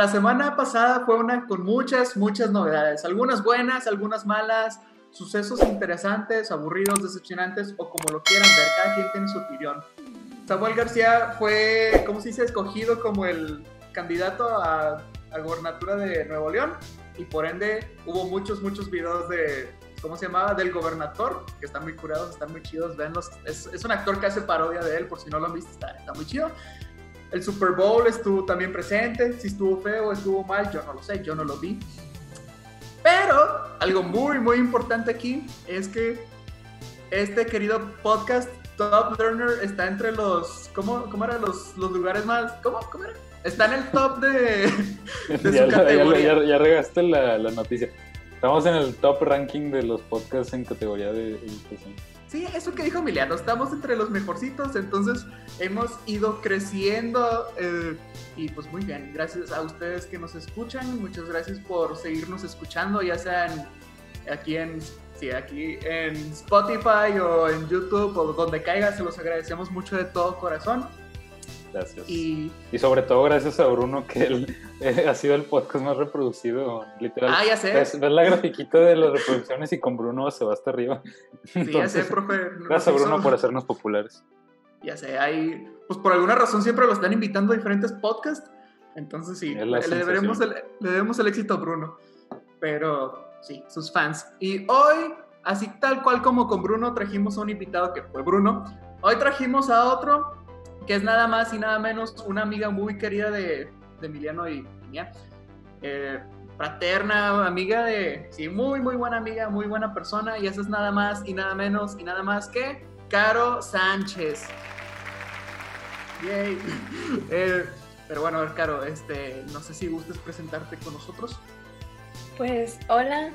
La semana pasada fue una con muchas, muchas novedades. Algunas buenas, algunas malas, sucesos interesantes, aburridos, decepcionantes o como lo quieran ver. Cada quien tiene su opinión. Samuel García fue, ¿cómo se dice?, escogido como el candidato a, a gobernatura de Nuevo León y por ende hubo muchos, muchos videos de, ¿cómo se llamaba? Del gobernador, que están muy curados, están muy chidos, venlos. Es, es un actor que hace parodia de él, por si no lo han visto, está, está muy chido. El Super Bowl estuvo también presente. Si estuvo feo o estuvo mal, yo no lo sé, yo no lo vi. Pero algo muy, muy importante aquí es que este querido podcast Top Learner está entre los. ¿Cómo, cómo eran los, los lugares más.? ¿Cómo? ¿Cómo era? Está en el top de, de ya, su ya- categoría. ya- ya regaste la, la noticia. Estamos en el top ranking de los podcasts en categoría de educación. Sí, eso que dijo Emiliano, estamos entre los mejorcitos, entonces hemos ido creciendo eh, y pues muy bien, gracias a ustedes que nos escuchan, muchas gracias por seguirnos escuchando, ya sea en- aquí en sí, aquí en Spotify o en YouTube o donde caiga, se los agradecemos mucho de todo corazón Gracias. y Y sobre todo gracias a Bruno, que él eh, ha sido el podcast más reproducido, literal. ah, ya sé, Ves, ves la grafiquita de las reproducciones y con Bruno se va hasta arriba. sí, ya sé, Entonces, profe. Gracias a Bruno por hacernos populares. ya sé, hay, pues por alguna razón siempre lo están invitando a diferentes podcasts, entonces sí, le, deberemos el, le debemos el éxito a Bruno, pero sí, sus fans. Y hoy, así tal cual como con Bruno, trajimos a un invitado que fue Bruno, hoy trajimos a otro que es nada más y nada menos una amiga muy querida de, de Emiliano y mía, eh, fraterna, amiga de, sí, muy, muy buena amiga, muy buena persona, y eso es nada más y nada menos y nada más que Caro Sánchez. Yay. Eh, pero bueno, a ver, Caro, este, no sé si gustes presentarte con nosotros. Pues hola,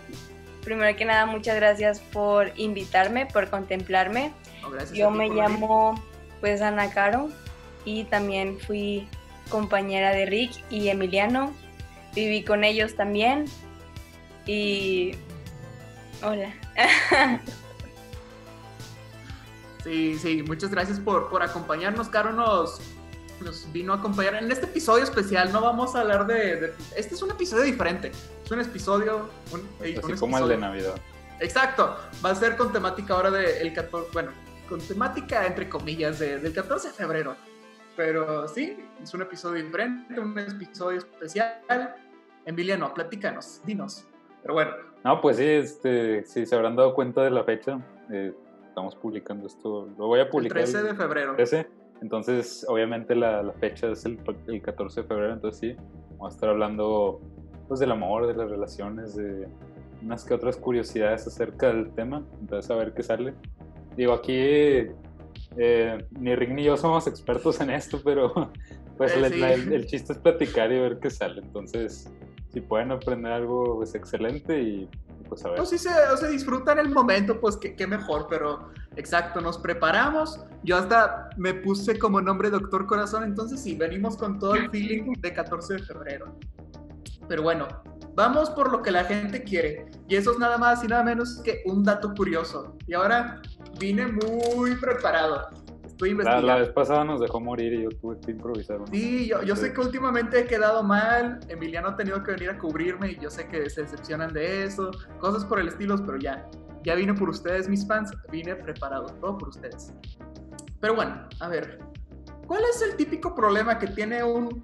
primero que nada muchas gracias por invitarme, por contemplarme. No, Yo me llamo pues Ana Caro y también fui compañera de Rick y Emiliano. Viví con ellos también y hola. Sí, sí, muchas gracias por, por acompañarnos. Caro nos, nos vino a acompañar en este episodio especial. No vamos a hablar de, de- Este es un episodio diferente. Es un episodio... Un, un Así como el de Navidad. Exacto. Va a ser con temática ahora del 14... Bueno, con temática entre comillas de- del 14 de febrero. Pero sí, es un episodio diferente, un episodio especial. Emiliano, platícanos, dinos. Pero bueno, No, pues sí, este, sí, se habrán dado cuenta de la fecha. eh, estamos publicando esto. Lo voy a el publicar. 13 de febrero. 13. Entonces, obviamente la, la fecha es el, el 14 de febrero, entonces sí, vamos a estar hablando pues del amor, de las relaciones, de unas que otras curiosidades acerca del tema, entonces a ver qué sale. Digo, aquí eh, ni Rick ni yo somos expertos en esto, pero pues Eh, la- sí. la- el, el chiste es platicar y ver qué sale, entonces si pueden aprender algo, pues excelente y pues a ver. No, sí se, o se disfruta en el momento, pues qué, qué mejor, pero exacto, nos preparamos. Yo hasta me puse como nombre Doctor Corazón, entonces sí, venimos con todo el feeling de 14 de febrero. Pero bueno, vamos por lo que la gente quiere. Y eso es nada más y nada menos que un dato curioso. Y ahora vine muy preparado. Estoy La, investigando. la vez pasada nos dejó morir y yo tuve que improvisar. Sí, yo, yo sé que últimamente he quedado mal, Emiliano ha tenido que venir a cubrirme y yo sé que se decepcionan de eso, cosas por el estilo, pero ya, ya vine por ustedes, mis fans, vine preparado, todo por ustedes. Pero bueno, a ver, ¿cuál es el típico problema que tiene un,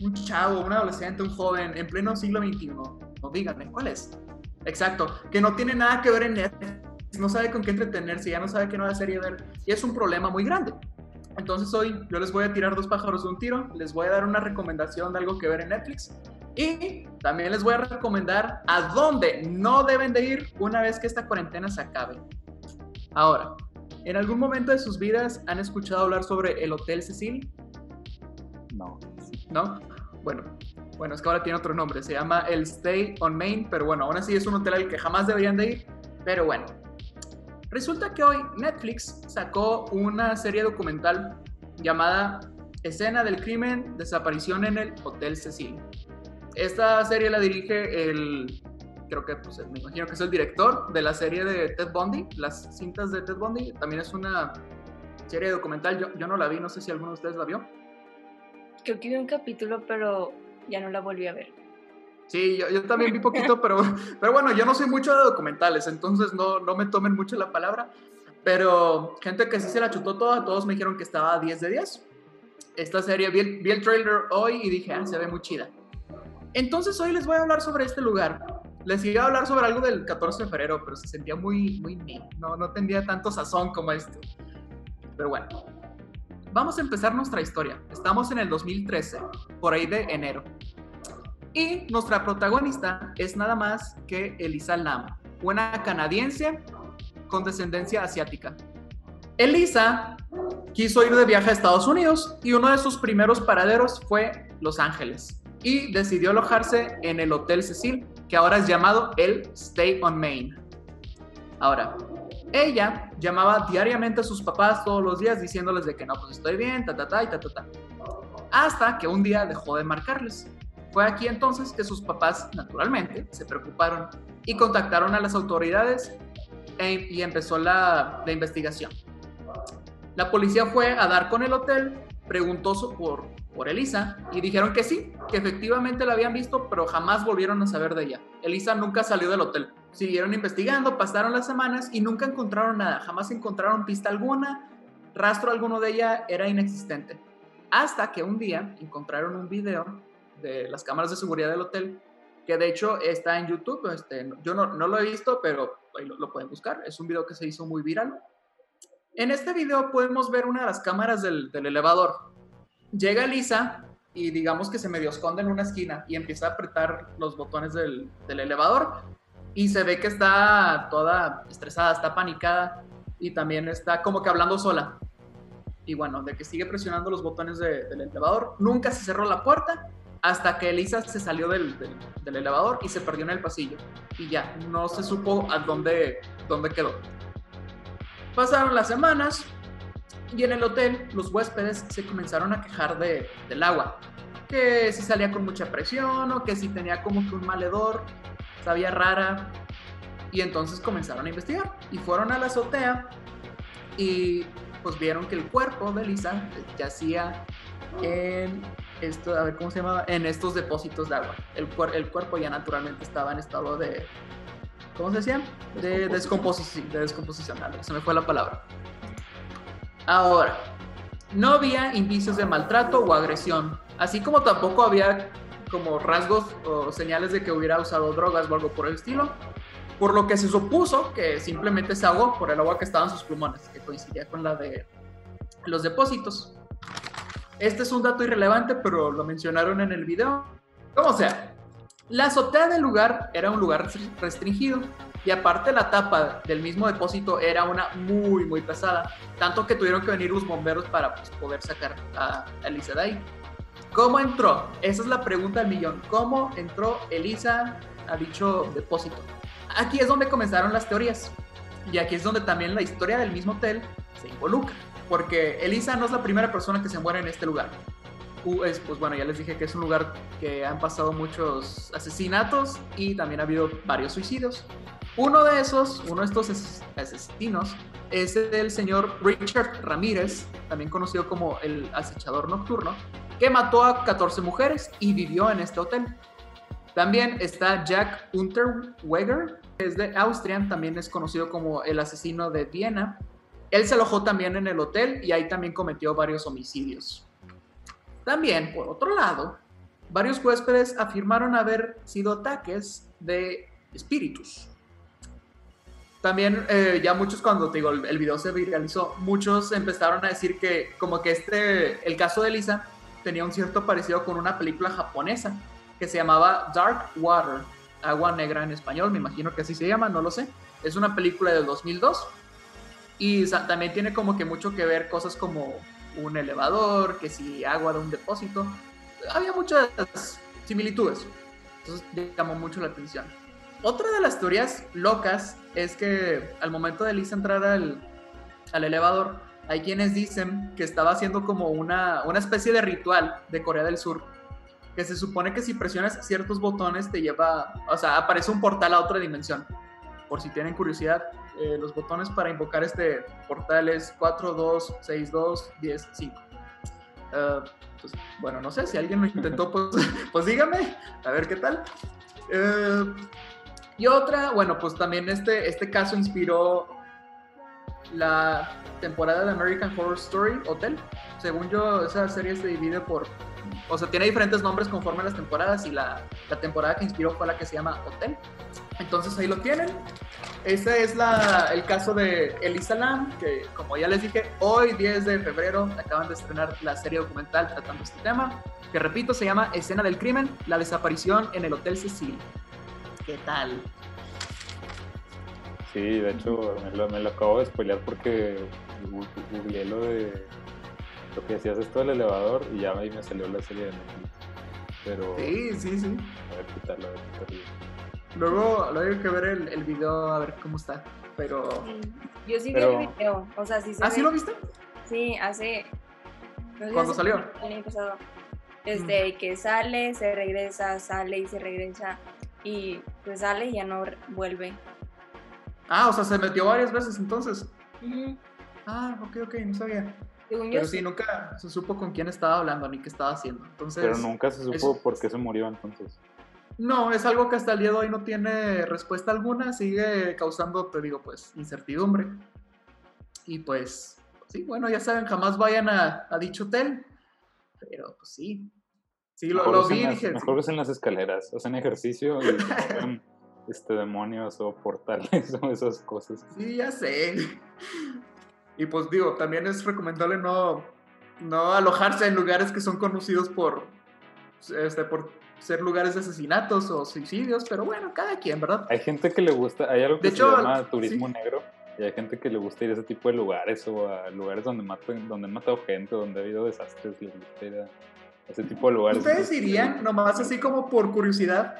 un chavo, un adolescente, un joven en pleno siglo XXI? No, díganme, ¿cuál es? Exacto, que no tiene nada que ver en Netflix, no sabe con qué entretenerse, ya no sabe qué nueva serie ver, y es un problema muy grande. Entonces hoy yo les voy a tirar dos pájaros de un tiro, les voy a dar una recomendación de algo que ver en Netflix y también les voy a recomendar a dónde no deben de ir una vez que esta cuarentena se acabe. Ahora, ¿En algún momento de sus vidas han escuchado hablar sobre el Hotel Cecil? No. ¿No? Bueno, bueno, es que ahora tiene otro nombre, se llama el Stay on Main, pero bueno, aún así es un hotel al que jamás deberían de ir, pero bueno. Resulta que hoy Netflix sacó una serie documental llamada Escena del crimen, desaparición en el Hotel Cecil. Esta serie la dirige el, creo que pues, me imagino que es el director de la serie de Ted Bundy, las cintas de Ted Bundy. También es una serie documental, yo, yo no la vi, no sé si alguno de ustedes la vio. Creo que vi un capítulo, pero ya no la volví a ver. Sí, yo, yo también vi poquito, pero, pero bueno, yo no soy mucho de documentales, entonces no, no me tomen mucho la palabra. Pero gente que sí se la chutó toda, todos me dijeron que estaba a 10 de 10. Esta serie, vi el, vi el trailer hoy y dije, ah, se ve muy chida. Entonces hoy les voy a hablar sobre este lugar. Les iba a hablar sobre algo del 14 de febrero, pero se sentía muy, muy, no, no tendría tanto sazón como esto. Pero bueno, vamos a empezar nuestra historia. Estamos en el 2013, por ahí de enero. Y nuestra protagonista es nada más que Elisa Lam, una canadiense con descendencia asiática. Elisa quiso ir de viaje a Estados Unidos y uno de sus primeros paraderos fue Los Ángeles y decidió alojarse en el Hotel Cecil, que ahora es llamado el Stay on Main. Ahora, ella llamaba diariamente a sus papás todos los días diciéndoles de que no, pues estoy bien, ta, ta, ta, y ta, ta, ta. Hasta que un día dejó de marcarles. Fue aquí entonces que sus papás, naturalmente, se preocuparon y contactaron a las autoridades e- y empezó la, investigación. La policía fue a dar con el hotel, preguntó por, por Elisa y dijeron que sí, que efectivamente la habían visto, pero jamás volvieron a saber de ella. Elisa nunca salió del hotel. Siguieron investigando, pasaron las semanas y nunca encontraron nada, jamás encontraron pista alguna, rastro alguno de ella era inexistente. Hasta que un día encontraron un video de las cámaras de seguridad del hotel, que de hecho está en YouTube. Este, yo no, no lo he visto, pero lo, lo pueden buscar. Es un video que se hizo muy viral. En este video podemos ver una de las cámaras del, del elevador. Llega Lisa y digamos que se medio esconde en una esquina y empieza a apretar los botones del, del elevador y se ve que está toda estresada, está panicada y también está como que hablando sola. Y bueno, de que sigue presionando los botones de- del elevador. Nunca se cerró la puerta hasta que Elisa se salió del, del- del elevador y se perdió en el pasillo. Y ya, no se supo a dónde, dónde quedó. Pasaron las semanas y en el hotel los huéspedes se comenzaron a quejar de, del agua. Que si salía con mucha presión o que si tenía como que un mal hedor, sabía rara. Y entonces comenzaron a investigar y fueron a la azotea y pues vieron que el cuerpo de Lisa yacía en esto, a ver cómo se llamaba, en estos depósitos de agua. El, cuer- el cuerpo ya naturalmente estaba en estado de, ¿cómo se decía? De descomposición, de descomposición, se me fue la palabra. Ahora, no había indicios de maltrato o agresión, así como tampoco había como rasgos o señales de que hubiera usado drogas o algo por el estilo, por lo que se supuso que simplemente se ahogó por el agua que estaba en sus pulmones, que coincidía con la de los depósitos. Este es un dato irrelevante, pero lo mencionaron en el video. Como sea, la azotea del lugar era un lugar restringido y aparte la tapa del mismo depósito era una muy, muy pesada, tanto que tuvieron que venir los bomberos para pues, poder sacar a Elisa de ahí. ¿Cómo entró? Esa es la pregunta del millón. ¿Cómo entró Elisa a dicho depósito? Aquí es donde comenzaron las teorías. Y aquí es donde también la historia del mismo hotel se involucra. Porque Elisa no es la primera persona que se muere en este lugar. Es, pues bueno, ya les dije que es un lugar que han pasado muchos asesinatos y también ha habido varios suicidios. Uno de esos, uno de estos ases- asesinos, es el señor Richard Ramírez, también conocido como el acechador nocturno, que mató a 14 mujeres y vivió en este hotel. También está Jack Unterweger, que es de Austria, también es conocido como el asesino de Viena. Él se alojó también en el hotel y ahí también cometió varios homicidios. También, por otro lado, varios huéspedes afirmaron haber sido ataques de espíritus. También, eh, ya muchos, cuando te digo, el, video se viralizó, muchos empezaron a decir que, como que este, el caso de Lisa tenía un cierto parecido con una película japonesa que se llamaba Dark Water, Agua Negra en español, me imagino que así se llama, no lo sé. Es una película del 2002 Y sa- también tiene como que mucho que ver cosas como un elevador, que si agua de un depósito. Había muchas similitudes. Entonces llamó mucho la atención. Otra de las teorías locas es que al momento de Lisa entrar al, al elevador, hay quienes dicen que estaba haciendo como una, una especie de ritual de Corea del Sur, que se supone que si presionas ciertos botones te lleva, o sea, aparece un portal a otra dimensión. Por si tienen curiosidad, eh, los botones para invocar este portal es 4, 2, 6, 2, 10, 5. Eh, pues, bueno, no sé, si alguien lo intentó, pues, pues dígame, a ver qué tal. Eh, y otra, bueno, pues también este, este caso inspiró la temporada de American Horror Story Hotel. Según yo, esa serie se divide por. O sea, tiene diferentes nombres conforme a las temporadas y la, la temporada que inspiró fue la que se llama Hotel. Entonces ahí lo tienen. Ese es la, el caso de Elisa Lam, que como ya les dije, hoy 10 de febrero acaban de estrenar la serie documental tratando este tema, que repito, se llama Escena del Crimen, la desaparición en el Hotel Cecil. ¿Qué tal? Sí, de hecho me lo, acabo de spoilear porque googleé lo de lo que decías esto del elevador y ya ahí me salió la serie de Netflix. Pero Sí, sí, sí. a ver qué tal, a ver qué tal. Luego, luego hay que ver el, el video a ver cómo está. Pero. Sí. Yo sí Pero- vi el video, o sea, sí se ¿Ah, sí lo viste? Sí, hace... no sé, ¿Cuándo hace- salió? El año pasado. Este, que sale, se regresa, sale y se regresa. Y pues sale y ya no vuelve. Ah, o sea, se metió varias veces entonces. Ah, ok, ok, no sabía. Según yo, Pero sí. sí, nunca se supo con quién estaba hablando ni qué estaba haciendo. Entonces, Pero nunca se supo es- por qué se murió entonces. no, es algo que hasta el día de hoy no tiene respuesta alguna, sigue causando, te digo, pues, incertidumbre. Y pues, sí, bueno, ya saben, jamás vayan a, a dicho hotel. Pero, pues sí. Sí, lo, lo vi y las- dije. Mejor sí. usen las escaleras, hacen ejercicio y ven, este, demonios o portales o esas cosas. Sí, ya sé. Y pues digo, también es recomendable no, no alojarse en lugares que son conocidos por, este, por ser lugares de asesinatos o suicidios, pero bueno, cada quien, ¿verdad? Hay gente que le gusta, hay algo que De se hecho, llama turismo sí. negro y hay gente que le gusta ir a ese tipo de lugares o a lugares donde matan, donde han matado gente, donde ha habido desastres, les gusta ir a ese tipo de lugares. ¿Ustedes irían, nomás así como por curiosidad,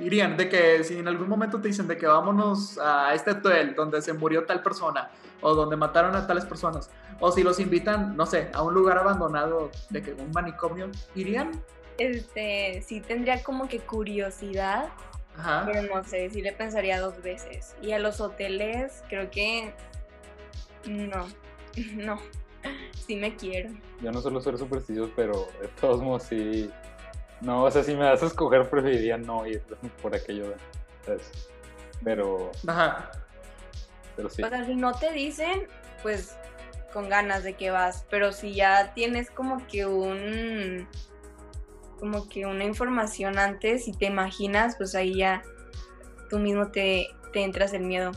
irían de que si en algún momento te dicen de que vámonos a este hotel donde se murió tal persona o donde mataron a tales personas, o si los invitan, no sé, a un lugar abandonado de que un manicomio, ¿irían? Este, sí tendría como que curiosidad, Ajá. pero no sé, sí le pensaría dos veces. Y a los hoteles, creo que no, no, sí me quiero. Yo no suelo ser supersticioso, pero de todos modos sí. No, o sea, si me das a escoger, preferiría no ir por aquello. ¿sabes? Pero, Ajá. pero sí. O sea, si no te dicen, pues con ganas de que vas, pero si ya tienes como que un como que una información antes y te imaginas, pues ahí ya tú mismo te, te entras el miedo.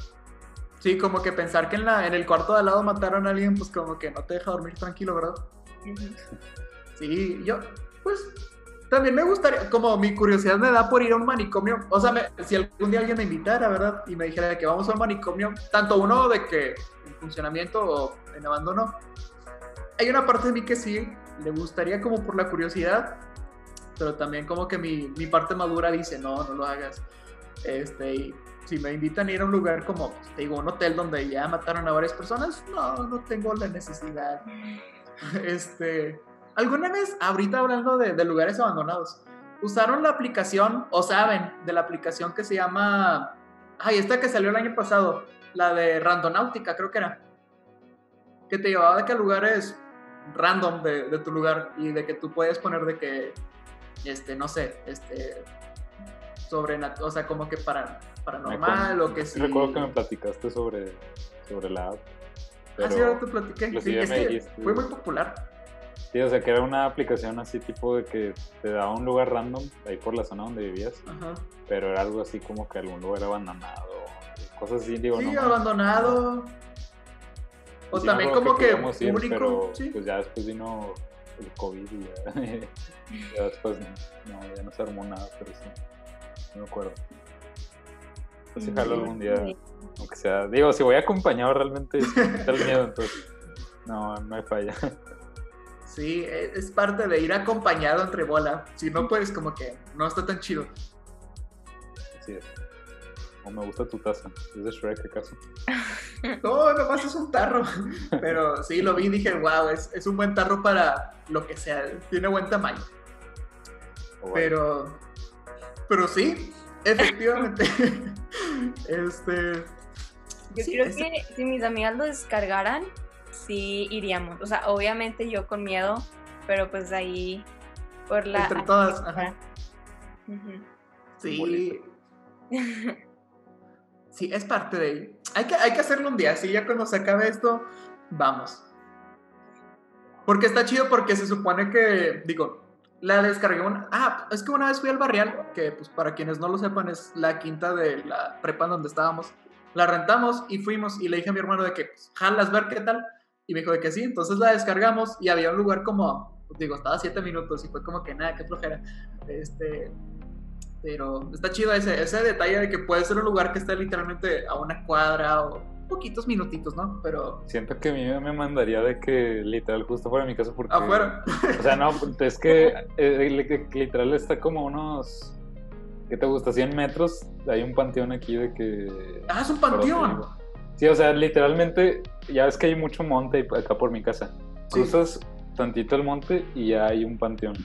Sí, como que pensar que en, la, en el cuarto de al lado mataron a alguien, pues como que no te deja dormir tranquilo, ¿verdad? Sí, yo, pues, también me gustaría, como mi curiosidad me da por ir a un manicomio, o sea, me- si algún día alguien me invitara, ¿verdad? Y me dijera que vamos a un manicomio, tanto uno de que en funcionamiento o en abandono, hay una parte de mí que sí, le gustaría como por la curiosidad, pero también como que mi, mi parte madura dice, no, no lo hagas. Este, y si me invitan a ir a un lugar como, digo, un hotel donde ya mataron a varias personas, no, no tengo la necesidad. Este, ¿alguna vez, ahorita hablando de, de lugares abandonados, usaron la aplicación o saben de la aplicación que se llama, ay, esta que salió el año pasado, la de Randonáutica, creo que era, que te llevaba de que lugares random de, de tu lugar y de que tú puedes poner de que, este, no sé, este, sobrenatural, o sea, como que para, paranormal o que sí. Recuerdo que me platicaste sobre, sobre la app. Ah, sí, pero- ahora te platiqué. Sí, es que fue muy popular. Sí, o sea, que era una aplicación así tipo de que te daba un lugar random ahí por la zona donde vivías, Ajá. pero era algo así como que algún lugar abandonado, cosas así, digo, sí, no. abandonado. O sí también como que, queríamos ir, público. pero sí. pues ya después vino el COVID y ya, ya después no, ya no se armó nada, pero sí, no me acuerdo. Pues sí, jalo algún día. Aunque sea, digo, si voy acompañado realmente es el miedo, entonces no, no hay falla. Sí, e- es parte de ir acompañado entre bola. Si no, pues como que no está tan chido. Así es. O me gusta tu taza. ¿Es de Shrek acaso? No, nomás es un tarro. Pero sí, lo vi y dije, wow, es, es un buen tarro para lo que sea. Tiene buen tamaño. O vaya. Pero, pero sí, efectivamente. este. Yo sí, creo que si mis amigas lo descargaran, sí iríamos. O sea, obviamente yo con miedo, pero pues ahí por la... Entre todas, ajá. Sí. Sí, es parte de ello. Hay que, hay que hacerlo un día. Sí, ya cuando se acabe esto, vamos. Porque está chido porque se supone que, digo, la descargué una... Ah, es que una vez fui al Barrial, que pues para quienes no lo sepan es la quinta de la prepa en donde estábamos. La rentamos y fuimos y le dije a mi hermano de que, pues, jalas ver qué tal. Y me dijo de que sí, entonces la descargamos y había un lugar como, pues, digo, estaba siete minutos y fue como que nada, qué flojera. Este, pero está chido ese, ese detalle de que puede ser un lugar que está literalmente a una cuadra o poquitos minutitos, ¿no? Pero Siento que a mí me mandaría de que literal justo fuera de mi casa porque... afuera. O sea, no, es que eh, literal está como unos... ¿Qué te gusta? 100 metros. Hay un panteón aquí de que... Ah, es un panteón. Sí, o sea, literalmente, ya ves que hay mucho monte acá por mi casa. Sí. Cruzas tantito el monte y ya hay un panteón.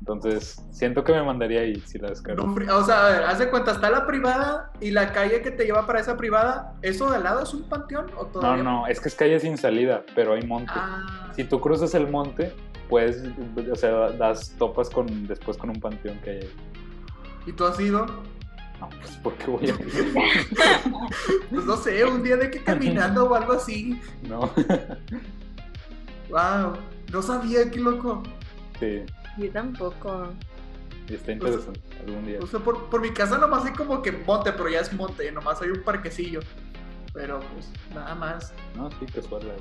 Entonces, siento que me mandaría ahí si la descargo. No, o sea, a ver, haz de cuenta, está la privada y la calle que te lleva para esa privada, ¿eso de al lado es un panteón o No, todavía? no, es que es calle sin salida, pero hay monte. Ah, Si tú cruzas el monte, puedes, o sea, das topas con después con un panteón que hay ahí. ¿y tú has ido? No, pues porque voy a Pues no sé, un día de que caminando o algo así. No, Wow, no sabía, qué loco. sí, Yo tampoco. y está interesante algún día. O sea, por, por mi casa nomás hay como que monte, pero ya es monte, nomás hay un parquecillo. Pero pues nada más. No, sí, casual. la.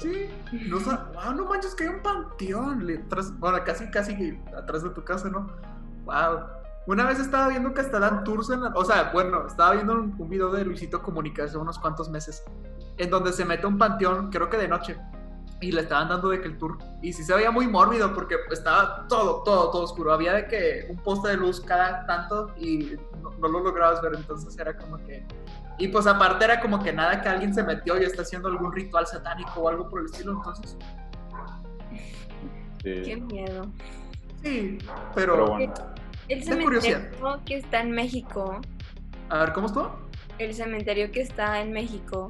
Sí, no, wow, no manches que hay un panteón. tras- bueno, casi, casi atrás de tu casa, ¿no? Wow. Una vez estaba viendo que hasta dan tours en la- O sea, bueno, estaba viendo un, un video de Luisito Comunica hace unos cuantos meses, en donde se mete a un panteón, creo que de noche, y le estaban dando de que el tour. Y sí se veía muy mórbido porque estaba todo, todo, todo oscuro. Había de que un poste de luz cada tanto y no, no lo lograbas ver, entonces era como que... Y pues aparte era como que nada que alguien se metió y está haciendo algún ritual satánico o algo por el estilo, entonces... Sí, Qué miedo. Sí, pero pero... bueno, El curiosidad. cementerio que está en México, A ver, ¿cómo estuvo? el cementerio que está en México.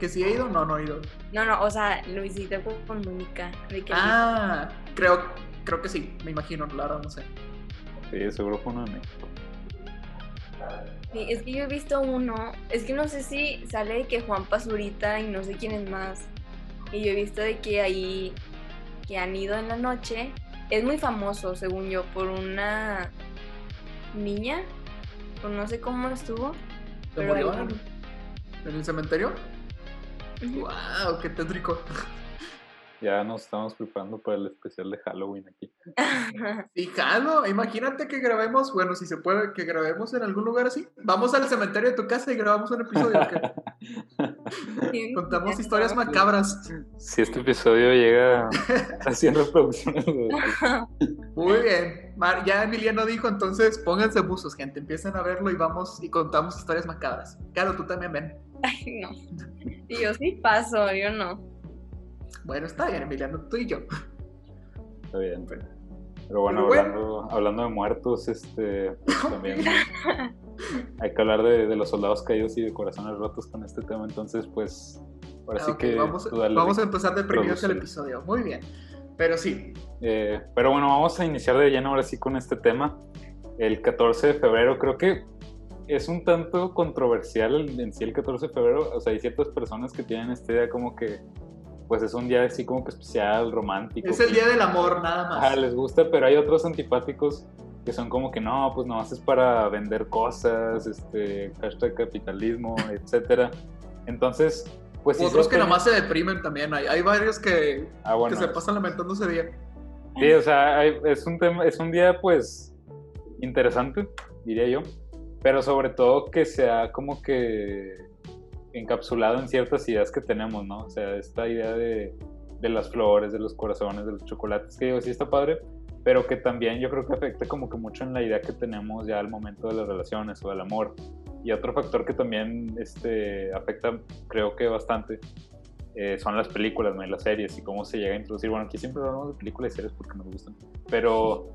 ¿Que sí he ido? No, no he ido. No, no, o sea, Luisito comunica. De que Ah, creo, creo que sí, me imagino, la verdad no sé. sí, seguro fue uno de México. Sí, es que yo he visto uno, es que no sé si sale de que Juan Pazurita y no sé quién es más. Y yo he visto de que ahí, que han ido en la noche, es muy famoso, según yo, por una niña, o no sé cómo estuvo. ¿Se Pero murió en, el cementerio? ¡Wow! ¡Qué tétrico! Ya nos estamos preparando para el especial de Halloween aquí. Fijado, imagínate que grabemos, bueno, si se puede, que grabemos en algún lugar así. Vamos al cementerio de tu casa y grabamos un episodio. contamos historias macabras. Si este episodio llega haciendo producciones de... Muy bien. Mar- ya Emiliano dijo, entonces pónganse buzos, gente. Empiecen a verlo y vamos y contamos historias macabras. Claro, tú también ven. Ay, no. Y yo sí paso, yo no. Bueno, está bien, Emiliano, tú y yo. Está bien. Pero bueno, Pero bueno. hablando, hablando de muertos, este, pues, también hay que hablar de, de los soldados caídos y de corazones rotos con este tema. Entonces, pues, ahora sí que vamos, a empezar deprimidos el Prodúcelo. episodio. Muy bien. Pero sí, Eh, pero bueno, vamos a iniciar de lleno ahora sí con este tema. El 14 de febrero, creo que es un tanto controversial el- en sí el 14 de febrero. O sea, hay ciertas personas que tienen esta idea como que, pues es un día así como que especial, romántico. es el día del amor, nada más. Ajá, les gusta, pero hay otros antipáticos que son como que no, pues nomás es para vender cosas, este, hashtag capitalismo, etcétera. Entonces, pues Otros se que nomás se deprimen también. Hay, hay varios que, Ah, bueno, que se pasan lamentando ese día. Sí, o sea, hay- es un tema, es un día pues interesante, diría yo. pero sobre todo que sea como que encapsulado en ciertas ideas que tenemos, ¿no? O sea, esta idea de, de las flores, de los corazones, de los chocolates, que digo, sí está padre, pero que también yo creo que afecta como que mucho en la idea que tenemos ya al momento de las relaciones o del amor. Y otro factor que también este, afecta, creo que bastante, eh, son las películas, ¿no? Y las series y cómo se llega a introducir. Bueno, aquí siempre hablamos de películas y series porque nos gustan, pero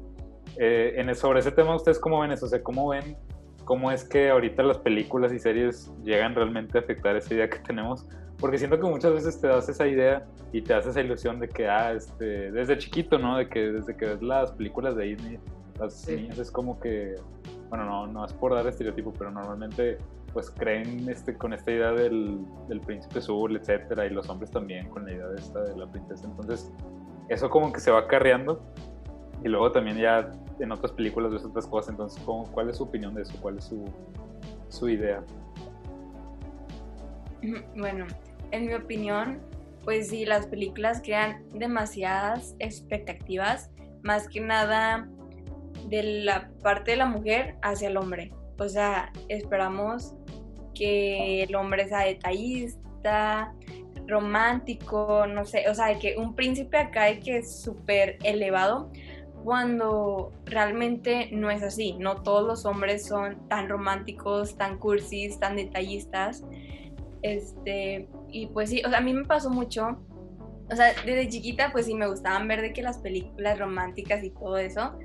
eh, en, sobre ese tema, ¿ustedes cómo ven eso? O sea, ¿cómo ven cómo es que ahorita las películas y series llegan realmente a afectar esa idea que tenemos? Porque siento que muchas veces te das esa idea y te das esa ilusión de que, ah, este, desde chiquito, ¿no? De que desde que ves las películas de Disney, las niñas es como que, bueno, no, no es por dar estereotipo, pero normalmente pues creen este, con esta idea del, del príncipe azul, etcétera, y los hombres también con la idea de esta de la princesa. Entonces, eso como que se va acarreando y luego también ya en otras películas ves otras cosas. Entonces, ¿cuál es su opinión de eso? ¿Cuál es su, su idea? Bueno, en mi opinión, pues sí, las películas crean demasiadas expectativas, más que nada de la parte de la mujer hacia el hombre. O sea, esperamos que el hombre sea detallista, romántico, no sé, o sea, que un príncipe acá hay que es súper elevado, cuando realmente no es así. No todos los hombres son tan románticos, tan cursis, tan detallistas. Este, y pues sí, o sea, a mí me pasó mucho. O sea, desde chiquita, pues sí me gustaban ver de que las películas románticas y todo eso.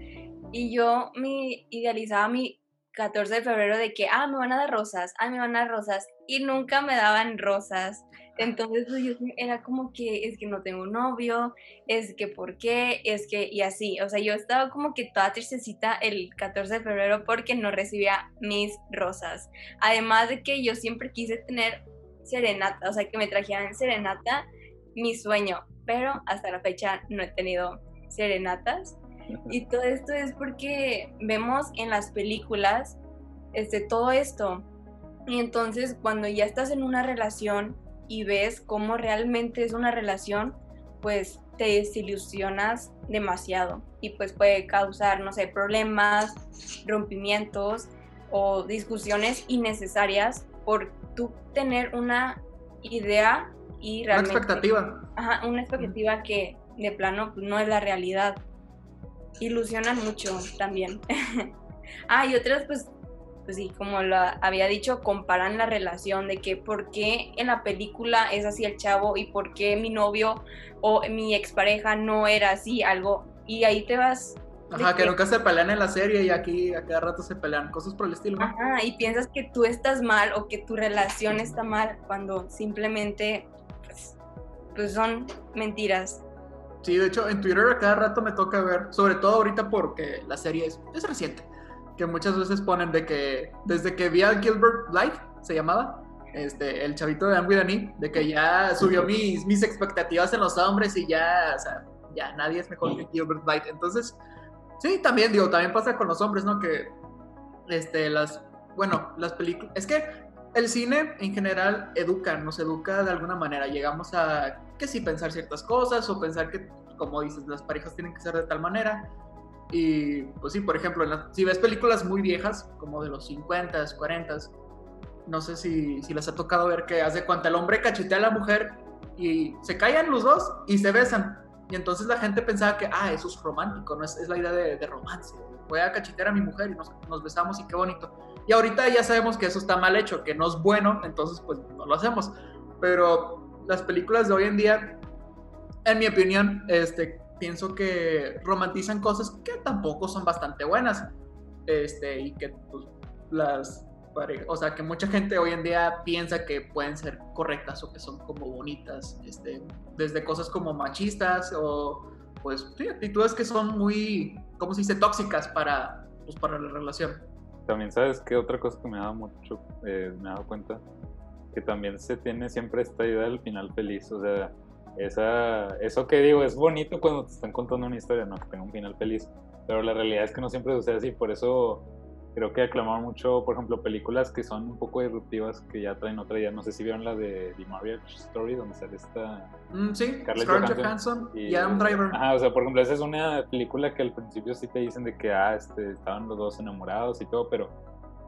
Y yo me idealizaba mi 14 de febrero de que, ah, me van a dar rosas, ah, me van a dar rosas. Y nunca me daban rosas. Entonces pues, yo era como que es que no tengo novio, es que por qué, es que y así, o sea, yo estaba como que toda tristecita el 14 de febrero porque no recibía mis rosas. Además de que yo siempre quise tener serenata, o sea, que me trajeran serenata, mi sueño, pero hasta la fecha no he tenido serenatas. Y todo esto es porque vemos en las películas este, todo esto. Y entonces cuando ya estás en una relación y ves cómo realmente es una relación, pues te desilusionas demasiado y pues puede causar, no sé, problemas, rompimientos o discusiones innecesarias por tú tener una idea y realmente... Una expectativa. Ajá, una expectativa que de plano no es la realidad. Ilusionan mucho también. ah, y otras pues pues sí, como lo había dicho, comparan la relación de que por qué en la película es así el chavo y por qué mi novio o mi expareja no era así, algo. Y ahí te vas. Ajá, que, nunca se pelean en la serie y aquí a cada rato se pelean, cosas por el estilo. Ajá, y piensas que tú estás mal o que tu relación está mal cuando simplemente pues, pues son mentiras. Sí, de hecho en Twitter a cada rato me toca ver, sobre todo ahorita porque la serie es, es reciente que muchas veces ponen de que desde que vi a Gilbert Life, se llamaba, este, el chavito de With de que ya subió mis, mis expectativas en los hombres y ya, o sea, ya nadie es mejor que Gilbert Light. Entonces, sí, también, digo, también pasa con los hombres, ¿no? Que, este, las, bueno, las películas, es que el cine en general educa, nos educa de alguna manera. Llegamos a que sí pensar ciertas cosas o pensar que, como dices, las parejas tienen que ser de tal manera y pues sí, por ejemplo, si ves películas muy viejas, como de los 50, 40, no sé si, si les ha tocado ver que hace cuando el hombre cachetea a la mujer y se callan los dos y se besan. Y entonces la gente pensaba que, ah, eso es romántico, no es, es la idea de, romance. Voy a cachetear a mi mujer y nos, nos, besamos y qué bonito. Y ahorita ya sabemos que eso está mal hecho, que no es bueno, entonces pues no lo hacemos. Pero las películas de hoy en día, en mi opinión, este, pienso que romantizan cosas que tampoco son bastante buenas. Este, y que pues, las o sea, que mucha gente hoy en día piensa que pueden ser correctas o que son como bonitas, este, desde cosas como machistas o pues actitudes que son muy, ¿cómo se dice?, tóxicas para, pues, para la relación. También sabes que otra cosa que me ha dado mucho, eh, me he dado cuenta, que también se tiene siempre esta idea del final feliz, o sea, esa, eso que digo es bonito cuando te están contando una historia, no que tenga un final feliz, pero la realidad es que no siempre sucede así, por eso creo que aclamaron mucho, por ejemplo, películas que son un poco disruptivas, que ya traen otra idea, no sé si vieron la de The Marriage Story, donde sale esta... Mm, sí, Scarlett Johansson, y, Adam Driver. Ah, o sea, por ejemplo, esa es una película que al principio sí te dicen de que, ah, este, estaban los dos enamorados y todo, pero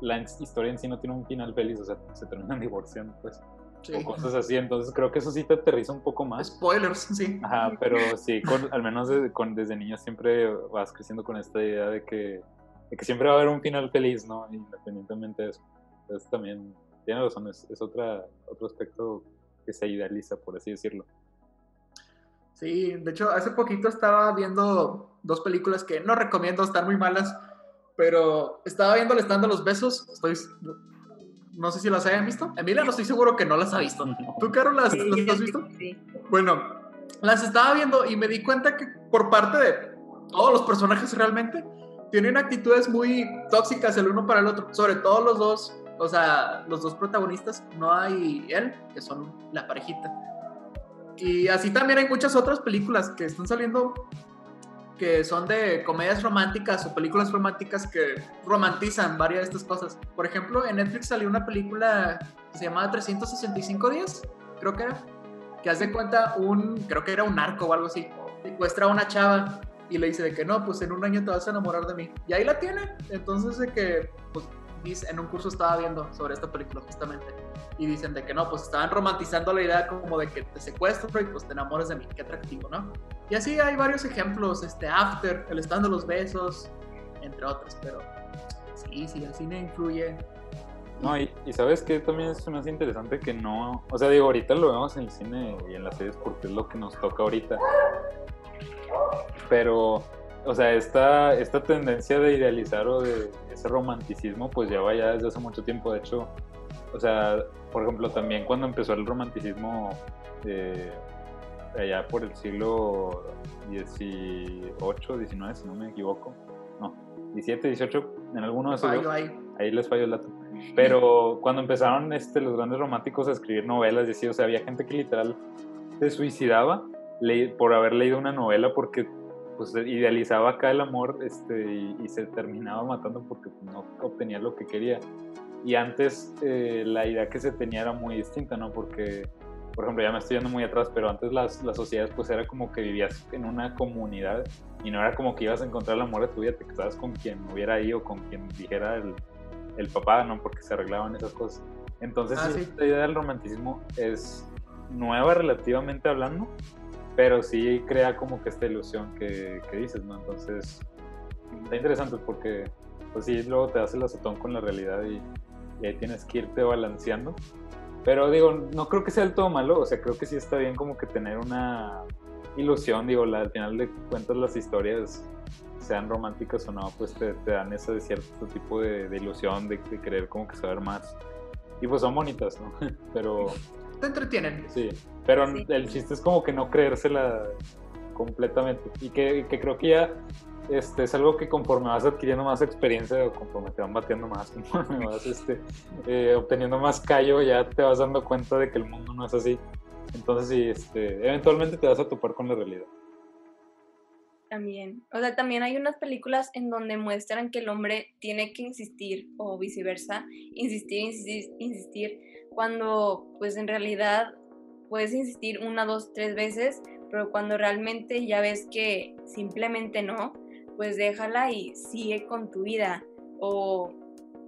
la historia en sí no tiene un final feliz, o sea, se terminan divorciando, pues. Sí. O cosas así, entonces creo que eso sí te aterriza un poco más. Spoilers, sí. Ajá, pero sí, con, al menos desde, con, desde niño siempre vas creciendo con esta idea de que, de que siempre va a haber un final feliz, ¿no? Independientemente de eso. Entonces también tiene razón, es, es otra, otro aspecto que se idealiza, por así decirlo. Sí, de hecho, hace poquito estaba viendo dos películas que no recomiendo, están muy malas, pero estaba viendo El Estando los Besos. Estoy, no sé si las hayan visto. Emilia, no estoy seguro que no las ha visto. ¿Tú, Caro, las, Sí, las has visto? sí. Bueno, las estaba viendo y me di cuenta que por parte de todos los personajes realmente tienen actitudes muy tóxicas el uno para el otro, sobre todo los dos, o sea, los dos protagonistas, Noah y él, que son la parejita. Y así también hay muchas otras películas que están saliendo que son de comedias románticas o películas románticas que romantizan varias de estas cosas. Por ejemplo, en Netflix salió una película que se llamaba 365 días, creo que era, que hace cuenta un, creo que era un narco o algo así, secuestra a una chava y le dice de que no, pues en un año te vas a enamorar de mí. Y ahí la tiene. Entonces de que, pues, en un curso estaba viendo sobre esta película justamente. Y dicen de que no, pues estaban romantizando la idea como de que te secuestro y pues te enamoras de mí. Qué atractivo, ¿no? Y así hay varios ejemplos, este, After, El estando los besos, entre otros, pero sí, sí, el cine influye. No, y, y sabes que también es más interesante que no. O sea, digo, ahorita lo vemos en el cine y en las series porque es lo que nos toca ahorita. Pero, o sea, esta, esta tendencia de idealizar o de ese romanticismo, pues ya va ya desde hace mucho tiempo. De hecho, o sea, por ejemplo, también cuando empezó el romanticismo eh, allá por el siglo XVIII, XIX, si no me equivoco. No, XVII, XVIII, en alguno de esos. Fallo dos ahí. ahí les falló el dato. Pero cuando empezaron este, los grandes románticos a escribir novelas, y así, o sea, había gente que literal se suicidaba le- por haber leído una novela porque pues, idealizaba acá el amor este, y, y se terminaba matando porque no obtenía lo que quería. Y antes eh, la idea que se tenía era muy distinta, ¿no? Porque, por ejemplo, ya me estoy yendo muy atrás, pero antes las, las sociedades pues era como que vivías en una comunidad y no era como que ibas a encontrar el amor de tu vida, te casabas con quien hubiera ahí o con quien dijera el, el papá, ¿no? Porque se arreglaban esas cosas. Entonces, Ah, sí. esta idea del romanticismo es nueva relativamente hablando, pero sí crea como que esta ilusión que, que dices, ¿no? Entonces, está interesante porque, pues sí, luego te hace el azotón con la realidad y, y ahí tienes que irte balanceando. Pero digo, no creo que sea del todo malo, o sea, creo que sí está bien como que tener una ilusión, digo, la, al final de cuentas las historias, sean románticas o no, pues te, te dan ese cierto tipo de, de ilusión, de, de querer como que saber más. Y pues son bonitas, ¿no? Pero Te entretienen. sí, pero Sí. el chiste es como que no creérsela completamente. Y que, que creo que ya este, es algo que conforme vas adquiriendo más experiencia o conforme te van bateando más, conforme vas este, eh, obteniendo más callo, ya te vas dando cuenta de que el mundo no es así. Entonces, sí, este, eventualmente te vas a topar con la realidad. También. O sea, también hay unas películas en donde muestran que el hombre tiene que insistir o viceversa, insistir, insistir, insistir, cuando pues en realidad puedes insistir una, dos, tres veces, pero cuando realmente ya ves que simplemente no, pues déjala y sigue con tu vida. O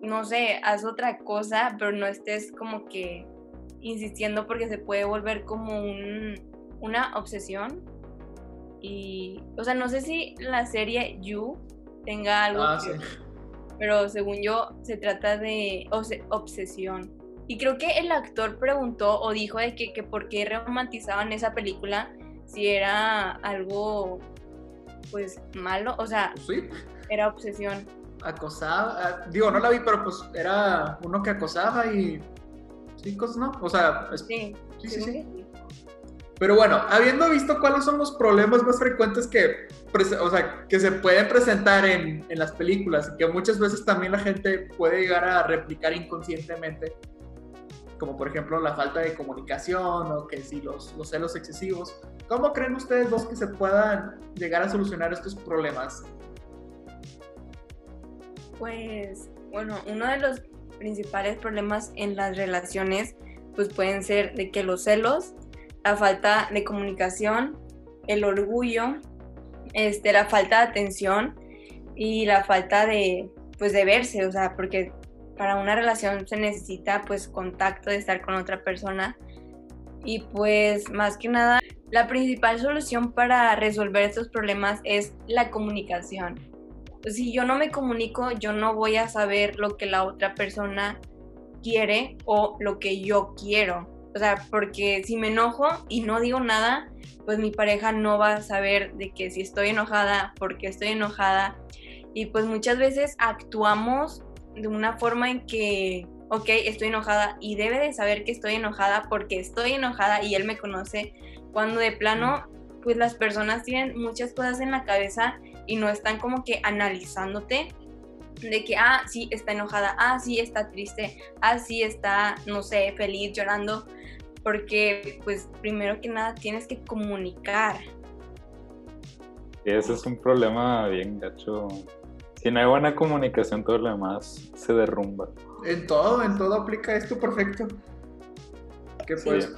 no sé, haz otra cosa, pero no estés como que insistiendo porque se puede volver como un, una obsesión. Y, o sea, no sé si la serie You tenga algo Ah, que sí. pero según yo se trata de obse- obsesión. Y creo que el actor preguntó o dijo de que, que por qué romantizaban esa película si era algo pues malo, o sea, Sí, era obsesión. acosaba. Digo, no la vi, pero pues era uno que acosaba y. Cosas, ¿no? O sea, es- Sí, sí, sí, sí. Pero bueno, habiendo visto cuáles son los problemas más frecuentes que, o sea, que se pueden presentar en, en las películas y que muchas veces también la gente puede llegar a replicar inconscientemente, como por ejemplo la falta de comunicación o que si los, los celos excesivos, ¿cómo creen ustedes dos que se puedan llegar a solucionar estos problemas? Pues, bueno, uno de los principales problemas en las relaciones, pues pueden ser de que los celos, la falta de comunicación, el orgullo, este, la falta de atención y la falta de, pues, de verse, o sea, porque para una relación se necesita pues contacto de estar con otra persona y pues más que nada la principal solución para resolver estos problemas es la comunicación. Si yo no me comunico, yo no voy a saber lo que la otra persona quiere o lo que yo quiero. O sea, porque si me enojo y no digo nada, pues mi pareja no va a saber de que si estoy enojada, por qué estoy enojada. Y pues muchas veces actuamos de una forma en que, ok, estoy enojada y debe de saber que estoy enojada porque estoy enojada y él me conoce. Cuando de plano, pues las personas tienen muchas cosas en la cabeza y no están como que analizándote de que, ah, sí, está enojada, ah, sí, está triste, ah, sí, está, no sé, feliz, llorando, porque pues primero que nada tienes que comunicar. Ese es un problema bien gacho. Si no hay buena comunicación, todo lo demás se derrumba. En todo, en todo aplica esto perfecto. Que pues...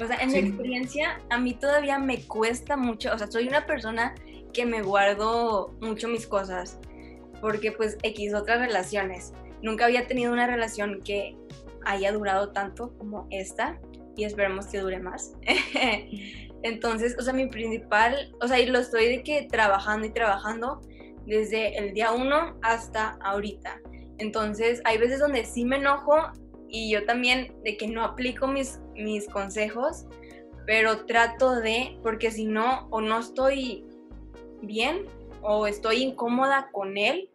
O sea, en mi experiencia, a mí todavía me cuesta mucho, o sea, soy una persona que me guardo mucho mis cosas porque pues X otras relaciones. Nunca había tenido una relación que haya durado tanto como esta y esperemos que dure más. Entonces, o sea, mi principal, o sea, y lo estoy de que trabajando y trabajando desde el día uno hasta ahorita. Entonces, hay veces donde sí me enojo y yo también de que no aplico mis, mis consejos, pero trato de, porque si no, o no estoy bien o estoy incómoda con él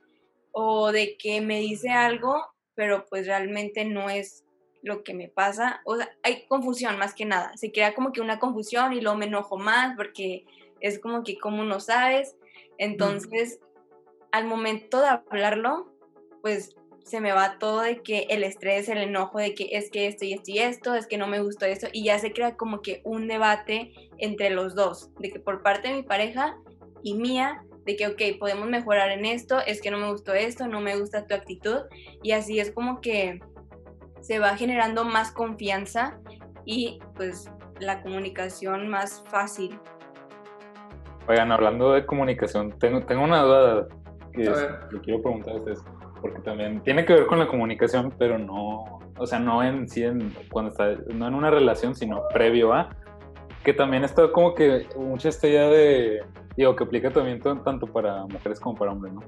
o de que me dice algo, pero pues realmente no es lo que me pasa. O sea, hay confusión más que nada. Se crea como que una confusión y luego me enojo más porque es como que como no sabes. Entonces, al momento de hablarlo, pues se me va todo de que el estrés, el enojo de que es que esto y esto y esto, es que no me gustó esto, y ya se crea como que un debate entre los dos, de que por parte de mi pareja y mía, de que, ok, podemos mejorar en esto, es que no me gustó esto, no me gusta tu actitud, y así es como que se va generando más confianza y pues la comunicación más fácil. Oigan, hablando de comunicación, tengo, tengo una duda que le quiero preguntar a ustedes, porque también tiene que ver con la comunicación, pero no, o sea, no en sí, en, cuando está, no en una relación, sino previo a, que también está como que mucha esta idea de Digo, que aplica también tanto para mujeres como para hombres, ¿no?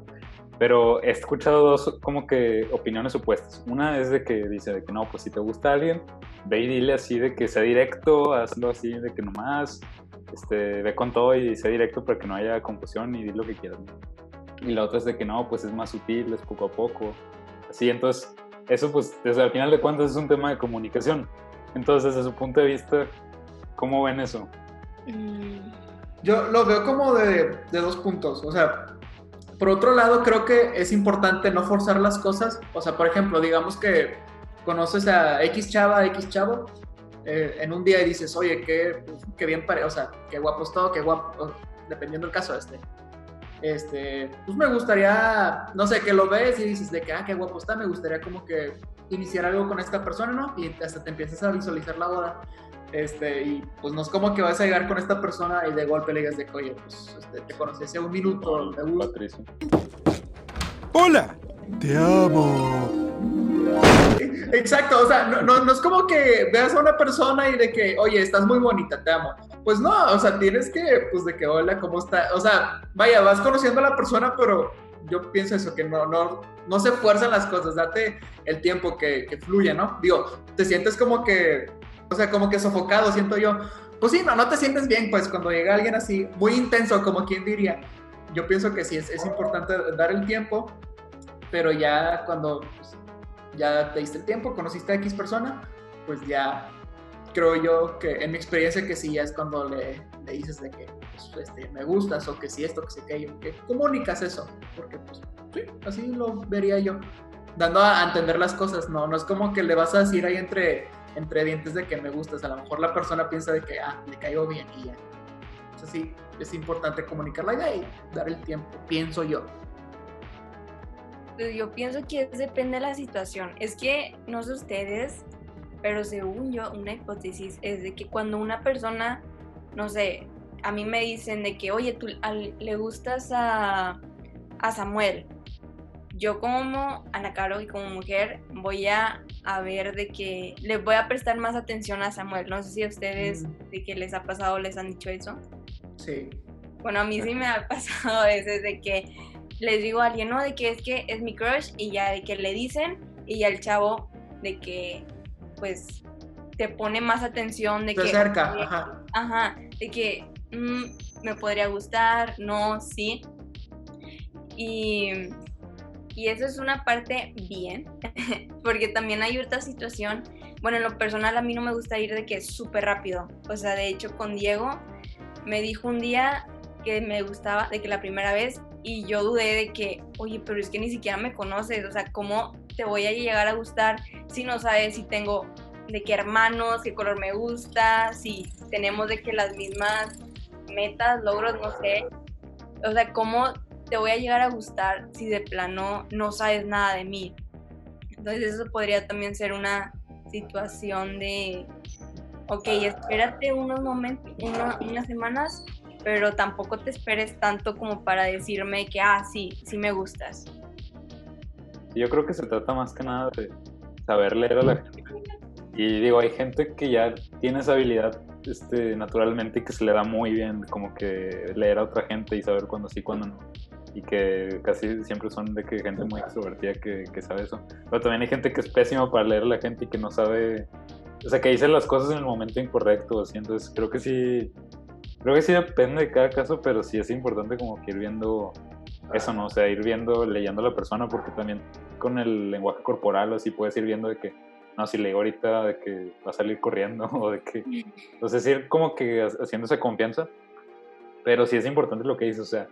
Pero he escuchado dos como que opiniones opuestas. Una es de que dice de que no, pues si te gusta alguien, ve y dile así de que sea directo, hazlo así de que nomás, este, ve con todo y sea directo para que no haya confusión y di lo que quieras. Y la otra es de que no, pues es más sutil, es poco a poco. Así, entonces, eso pues desde al final de cuentas es un tema de comunicación. Entonces, desde su punto de vista, ¿cómo ven eso? Mm yo lo veo como de, dos puntos. O sea, por otro lado, creo que es importante no forzar las cosas. O sea, por ejemplo, digamos que conoces a X chava, X chavo, eh, en un día y dices, oye, qué, qué bien pare, o sea, qué guapo es todo, qué guapo, dependiendo del caso este. Este, pues me gustaría, no sé, que lo ves y dices de que, ah, qué guapo está, me gustaría como que iniciar algo con esta persona, ¿no? Y hasta te empiezas a visualizar la boda. Este, y pues no es como que vas a llegar con esta persona y de golpe le digas de que, oye, pues este, te conocí hace un minuto, te gusta. Hola, te amo. Exacto, o sea, no, no, es como que veas a una persona y de que, oye, estás muy bonita, te amo. Pues no, o sea, tienes que, pues de que, hola, ¿cómo está? O sea, vaya, vas conociendo a la persona, pero yo pienso eso, que no, no, no se fuerzan las cosas, date el tiempo que, que fluya, ¿no? Digo, te sientes como que o sea, como que sofocado, siento yo. Pues sí, no, no te sientes bien, pues cuando llega alguien así, muy intenso, como quien diría. Yo pienso que sí, es, es importante dar el tiempo, pero ya cuando pues, ya te diste el tiempo, conociste a X persona, pues ya creo yo que en mi experiencia que sí, es cuando le, le dices de que pues, este, me gustas o que sí esto, que sí aquello, que comunicas eso, porque pues sí, así lo vería yo, dando a entender las cosas, no, no es como que le vas a decir ahí entre entre dientes de que me gustas. A lo mejor la persona piensa de que, ah, le caigo bien y ya. Entonces sí, es importante comunicar la idea y dar el tiempo, pienso yo. Pues yo pienso que depende de la situación. Es que, no sé ustedes, pero según yo, una hipótesis es de que cuando una persona, no sé, a mí me dicen de que, oye, tú le gustas a, a Samuel, yo como Ana Caro y como mujer voy a, a ver de que le voy a prestar más atención a Samuel. No sé si a ustedes Mm. de que les ha pasado les han dicho eso. Sí. Bueno, a mí sí me ha pasado a veces de que les digo a alguien, no, de que es que es mi crush y ya de que le dicen y ya el chavo de que pues te pone más atención de Se que acerca, oye, ajá. Ajá, de que mm, me podría gustar, no, sí. Y, y eso es una parte bien, porque también hay otra situación. Bueno, en lo personal a mí no me gusta ir de que es súper rápido. O sea, de hecho con Diego me dijo un día que me gustaba, de que la primera vez, y yo dudé de que, oye, pero es que ni siquiera me conoces, o sea, ¿cómo te voy a llegar a gustar si no sabes si tengo de qué hermanos, qué color me gusta, si tenemos de que las mismas metas, logros, no sé. O sea, ¿cómo te voy a llegar a gustar si de plano no sabes nada de mí? Entonces eso podría también ser una situación de, ok, espérate unos momentos, una- unas semanas, pero tampoco te esperes tanto como para decirme que, ah, sí, sí me gustas. Yo creo que se trata más que nada de saber leer a la gente. Y digo, hay gente que ya tiene esa habilidad este, naturalmente y que se le da muy bien como que leer a otra gente y saber cuándo sí, cuándo no. Y que casi siempre son de que gente muy extrovertida que, que sabe eso. Pero también hay gente que es pésima para leer a la gente y que no sabe, o sea, que dice las cosas en el momento incorrecto. Así. Entonces creo que sí, creo que sí depende de cada caso, pero sí es importante como que ir viendo eso, ¿no? O sea, ir viendo, leyendo a la persona, porque también con el lenguaje corporal, así puedes ir viendo de que, no, si le digo ahorita de que va a salir corriendo, o de que, entonces ir como que ha- haciendo esa confianza, pero sí es importante lo que dices, o sea,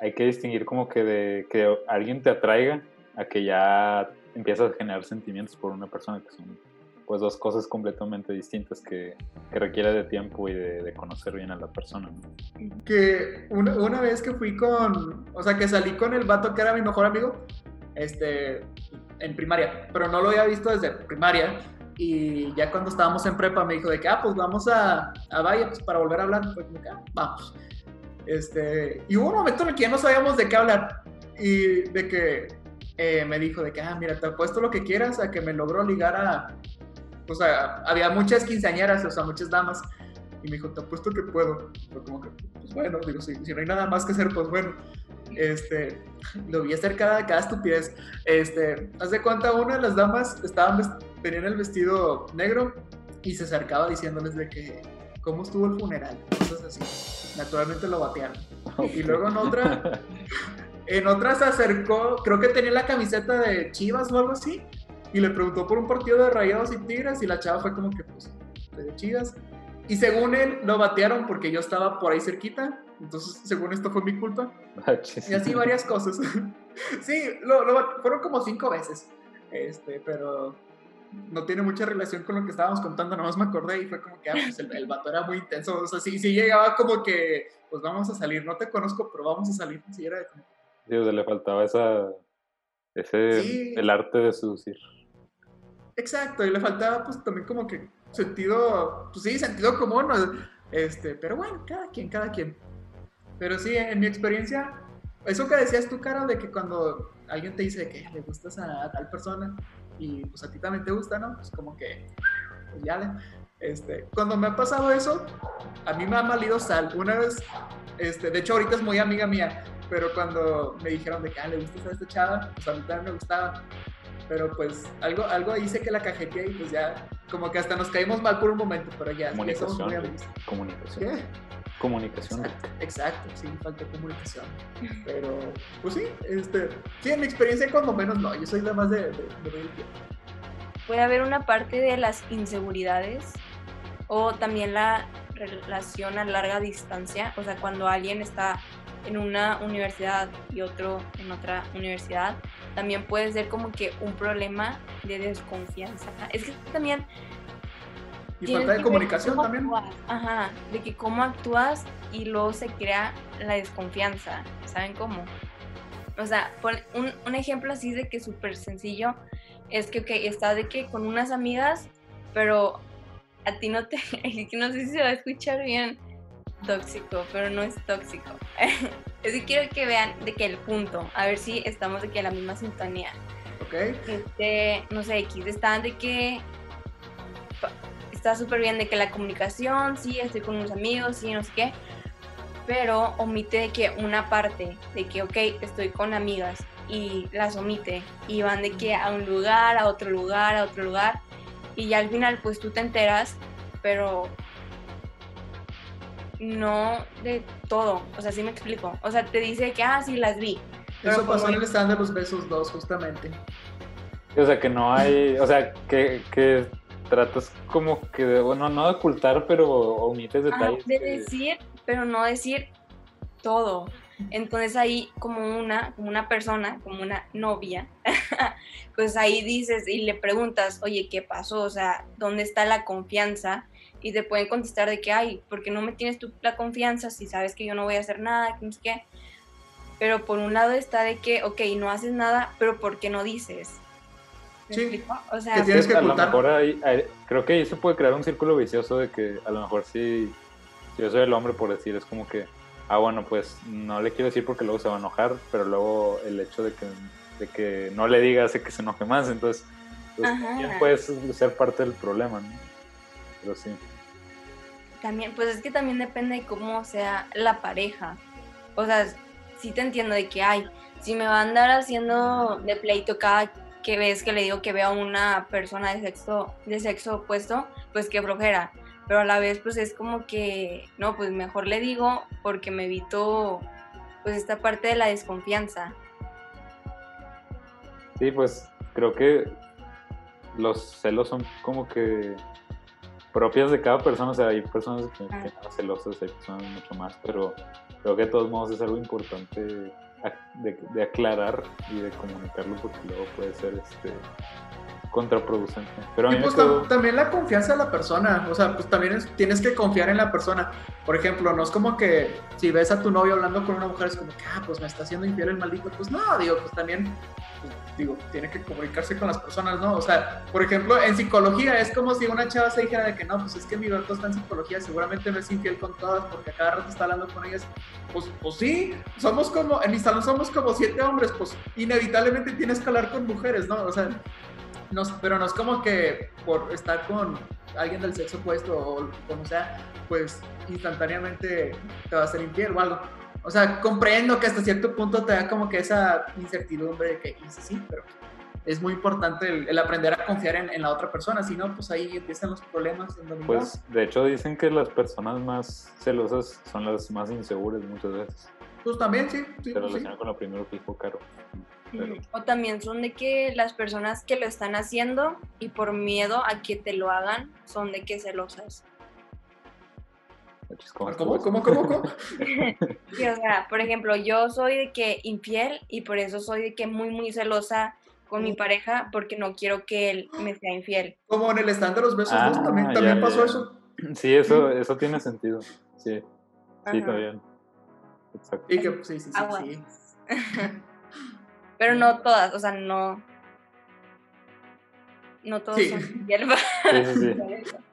hay que distinguir como que de que alguien te atraiga a que ya empiezas a generar sentimientos por una persona que son pues dos cosas completamente distintas que, que requiere de tiempo y de, de conocer bien a la persona. que una, una vez que fui con, o sea, que salí con el vato que era mi mejor amigo, este, en primaria, pero no lo había visto desde primaria. Y ya cuando estábamos en prepa me dijo de que, ah, pues vamos a, a Valle pues, para volver a hablar. Que, ah, vamos. Este, y hubo un momento en el que ya no sabíamos de qué hablar. Y de que eh, me dijo de que, ah, mira, te apuesto lo que quieras a que me logró ligar a... O sea, había muchas quinceañeras, o sea, muchas damas. Y me dijo, te apuesto que puedo. Fue como que, pues bueno, digo, si, si no hay nada más que hacer, pues bueno. Este, lo vi hacer cada, cada estupidez. Este, haz de cuenta, una de las damas estaban, tenían el vestido negro y se acercaba diciéndoles de que, ¿cómo estuvo el funeral? Cosas así. Naturalmente lo batearon. Y luego en otra, en otra se acercó, creo que tenía la camiseta de Chivas o algo así, y le preguntó por un partido de Rayados y Tigres, y la chava fue como que, pues, de Chivas. Y según él, lo batearon porque yo estaba por ahí cerquita, entonces, según esto, fue mi culpa. Y así varias cosas. sí, lo, lo fueron como cinco veces, este, pero no tiene mucha relación con lo que estábamos contando, nomás me acordé y fue como que, ah, pues el, el vato era muy intenso, o sea, sí, sí llegaba como que, pues vamos a salir, no te conozco, pero vamos a salir, sí, era de Sí, o sea, le faltaba esa, ese, Sí. el arte de seducir. Exacto, y le faltaba pues también como que sentido, pues sí, sentido común, este, pero bueno, cada quien, cada quien. Pero sí, en mi experiencia, eso que decías tú, Caro, de que cuando alguien te dice que le gustas a, tal persona y pues a ti también te gusta, ¿no? Pues como que, pues ya, este, cuando me ha pasado eso, a mí me ha malido sal. Una vez, este, de hecho ahorita es muy amiga mía, pero cuando me dijeron de que ah, le gustas a esta chava, pues a mí también me gustaba. Pero pues algo, algo hice que la cajeteé y pues ya, como que hasta nos caímos mal por un momento, pero ya, ya somos muy Comunicación, amigos. comunicación. ¿Qué? Comunicación. Exacto, exacto, sí, falta comunicación. Pero, pues sí, este, sí, en mi experiencia cuando menos no, yo soy la más de, de, de. Puede haber una parte de las inseguridades o también la relación a larga distancia, o sea, cuando alguien está en una universidad y otro en otra universidad, también puede ser como que un problema de desconfianza. Es que también Y falta de comunicación también. actúas. Ajá, de que cómo actúas y luego se crea la desconfianza. ¿Saben cómo? O sea, un, un ejemplo así de que súper sencillo es que, ok, estás de que con unas amigas, pero a ti no te, no sé si se va a escuchar bien, tóxico, pero no es tóxico. es que quiero que vean de que el punto, a ver si estamos de que en la misma sintonía. ¿Ok? Este, no sé, X, están de que está súper bien de que la comunicación, sí, estoy con unos amigos, sí, no sé qué, pero omite de que una parte, de que, ok, estoy con amigas y las omite y van de que a un lugar, a otro lugar, a otro lugar y ya al final pues tú te enteras, pero no de todo, o sea, sí me explico, o sea, te dice que, ah, sí, las vi. pero Eso pasó como- en el stand de los besos 2, justamente. O sea, que no hay, o sea, que, que tratas como que, de, bueno, no de ocultar, pero omites Ajá, detalles. de que- decir, pero no decir todo. Entonces ahí como una, como una persona, como una novia, pues ahí dices y le preguntas, oye, ¿qué pasó? O sea, ¿dónde está la confianza? Y te pueden contestar de que, ay, ¿por qué no me tienes tú la confianza si sabes que yo no voy a hacer nada, que no sé qué? Pero por un lado está de que, ok, no haces nada, pero ¿por qué no dices? ¿Me Sí. explico? O sea, Que tienes que a lo mejor ahí- ahí- creo que ahí se puede crear un círculo vicioso de que a lo mejor si, si yo soy el hombre por decir, es como que, ah, bueno, pues no le quiero decir porque luego se va a enojar, pero luego el hecho de que, de que no le diga hace que se enoje más, entonces pues, Ajá. también puedes ser parte del problema, ¿no? Pero sí. También, pues es que también depende de cómo sea la pareja. O sea, sí te entiendo de que hay, si me va a andar haciendo de pleito cada que ves que le digo que veo a una persona de sexo, de sexo opuesto, pues qué flojera. Pero a la vez, pues es como que, no, pues mejor le digo porque me evito, pues esta parte de la desconfianza. Sí, pues creo que los celos son como que propias de cada persona, o sea, hay personas que, que celosas, hay personas mucho más, pero creo que de todos modos es algo importante de, de aclarar y de comunicarlo porque luego puede ser este contraproducente. Pero a me pues quedó- también la confianza de la persona, o sea, pues también es- tienes que confiar en la persona. Por ejemplo, no es como que si ves a tu novio hablando con una mujer es como que, ah, pues me está haciendo infiel el maldito. Pues no, digo, pues también, pues, digo, tiene que comunicarse con las personas, ¿no? O sea, por ejemplo, en psicología es como si una chava se dijera de que no, pues es que mi gato está en psicología, seguramente no es infiel con todas porque a cada rato está hablando con ellas. Pues, pues sí, somos como, en mi salón somos como siete hombres, pues inevitablemente tienes que hablar con mujeres, ¿no? O sea, no, pero no es como que por estar con alguien del sexo opuesto o como sea, pues instantáneamente te va a ser infiel o algo. O sea, comprendo que hasta cierto punto te da como que esa incertidumbre de que y sí, sí, pero es muy importante el, el aprender a confiar en, en la otra persona, si no, pues ahí empiezan los problemas. En Pues de hecho dicen que las personas más celosas son las más inseguras muchas veces. pues también, sí, sí, Se pues, sí. relaciona con lo primero que dijo Caro. Pero- Mm, O también son de que las personas que lo están haciendo y por miedo a que te lo hagan son de que celosas. ¿Cómo, ¿Cómo, cómo, cómo, cómo? Sí, o sea, por ejemplo, yo soy de que infiel y por eso soy de que muy, muy celosa con mi pareja porque no quiero que él me sea infiel. Como en el stand de los besos, Ah, dos, también, también ya, pasó ya. eso. Sí, eso, eso tiene sentido. Sí, sí, Ajá. también. Exacto. Y que, sí, sí, sí, Aguas. sí. Pero no todas, o sea, no. No todos Sí. son infiel. Sí, sí, sí.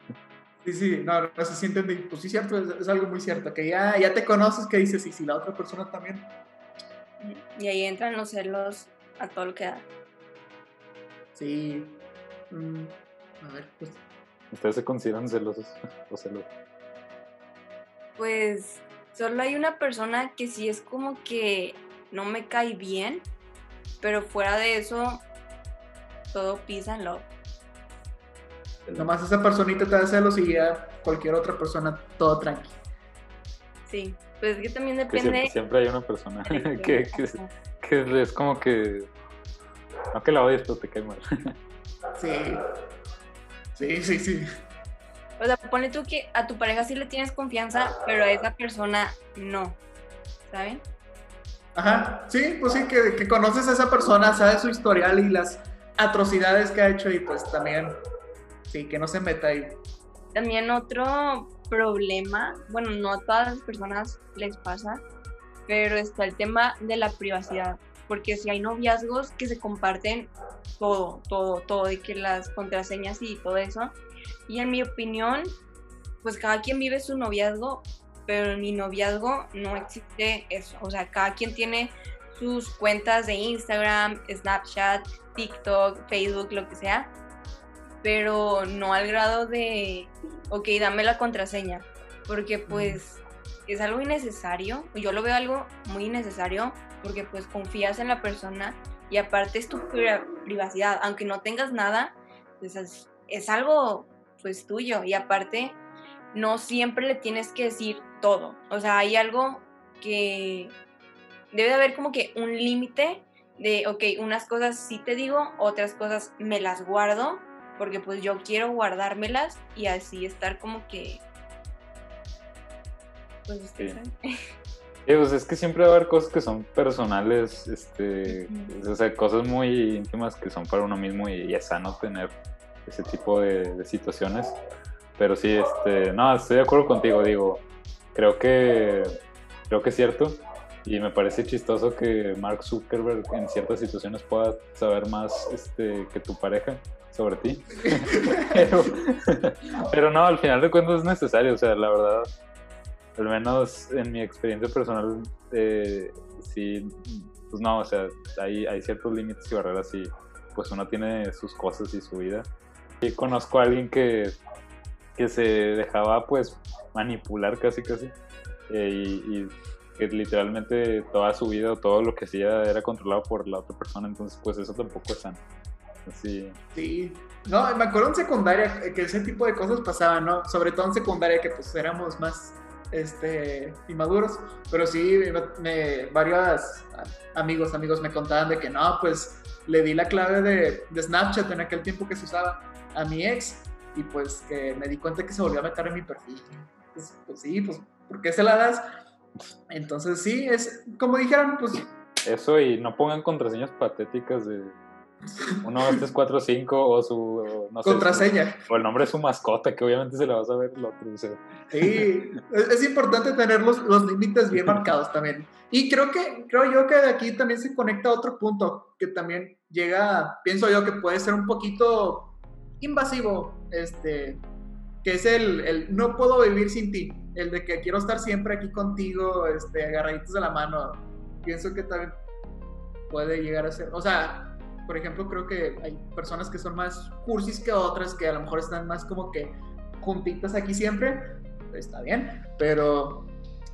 Sí, sí, no, no se sienten de, pues sí, cierto, es, es algo muy cierto, que ya, ya te conoces, que dices, y si la otra persona también. Y ahí entran los celos a todo lo que da. Sí. Mm, a ver, pues. ¿Ustedes se consideran celosos o celosos? Pues solo hay una persona que sí es como que no me cae bien, pero fuera de eso, todo peace and love. Nomás esa personita te da celos y ya cualquier otra persona, todo tranqui. Sí, pues es que también Que depende. siempre, siempre hay una que, persona. que, que es como que. No que la odies, pero te cae mal. Sí. Sí, sí, sí. O sea, pone tú que a tu pareja sí le tienes confianza, pero a esa persona no. ¿Saben? Ajá, sí, pues sí, que, que conoces a esa persona, sabes su historial y las atrocidades que ha hecho y pues también, sí, que no se meta ahí. También otro problema, bueno, no a todas las personas les pasa, pero está el tema de la privacidad. Porque si hay noviazgos que se comparten todo, todo, todo, de que las contraseñas y todo eso. Y en mi opinión, pues cada quien vive su noviazgo pero en mi noviazgo no existe eso. O sea, cada quien tiene sus cuentas de Instagram, Snapchat, TikTok, Facebook, lo que sea, pero no al grado de, ok, dame la contraseña, porque pues es algo innecesario, yo lo veo algo muy innecesario, porque pues confías en la persona y aparte es tu privacidad, aunque no tengas nada, pues es, es algo pues tuyo y aparte no siempre le tienes que decir todo, o sea, hay algo que debe de haber como que un límite de, ok, unas cosas sí te digo, otras cosas me las guardo, porque pues yo quiero guardármelas y así estar como que... Pues sí. pues es que siempre va a haber cosas que son personales, este, o sea, cosas muy íntimas que son para uno mismo y, es sano tener ese tipo de, de, situaciones. Pero sí, este, no, estoy de acuerdo contigo, digo, creo que, creo que es cierto. Y me parece chistoso que Mark Zuckerberg en ciertas situaciones pueda saber más este, que tu pareja sobre ti. pero, no, al final de cuentas es necesario, o sea, la verdad, al menos en mi experiencia personal, eh, sí, pues no, o sea, hay, hay ciertos límites y barreras y pues uno tiene sus cosas y su vida. Y conozco a alguien que, que se dejaba pues manipular casi casi eh, y que literalmente toda su vida o todo lo que hacía era controlado por la otra persona, entonces pues eso tampoco es sano. Así. Sí, no, me acuerdo en secundaria que ese tipo de cosas pasaban, ¿no? Sobre todo en secundaria que pues éramos más este, inmaduros, pero sí, me, varios amigos, amigos me contaban de que no, pues le di la clave de, de Snapchat en aquel tiempo que se usaba a mi ex y pues que me di cuenta que se volvió a meter en mi perfil. Pues, pues sí, pues, ¿por qué se la das? Entonces sí, es como dijeron, pues... Eso y no pongan contraseñas patéticas de 1, 2, 3, 4, 5 o su... No Contraseña. o el nombre de su mascota, que obviamente se le va a saber el otro. Sí, es, importante tener los, los límites bien marcados también. Y creo que creo yo que de aquí también se conecta otro punto que también llega, pienso yo que puede ser un poquito invasivo, este, que es el, el no puedo vivir sin ti el de que quiero estar siempre aquí contigo, este, agarraditos de la mano, pienso que también puede llegar a ser, o sea, por ejemplo, creo que hay personas que son más cursis que otras, que a lo mejor están más como que juntitas aquí siempre, está bien, pero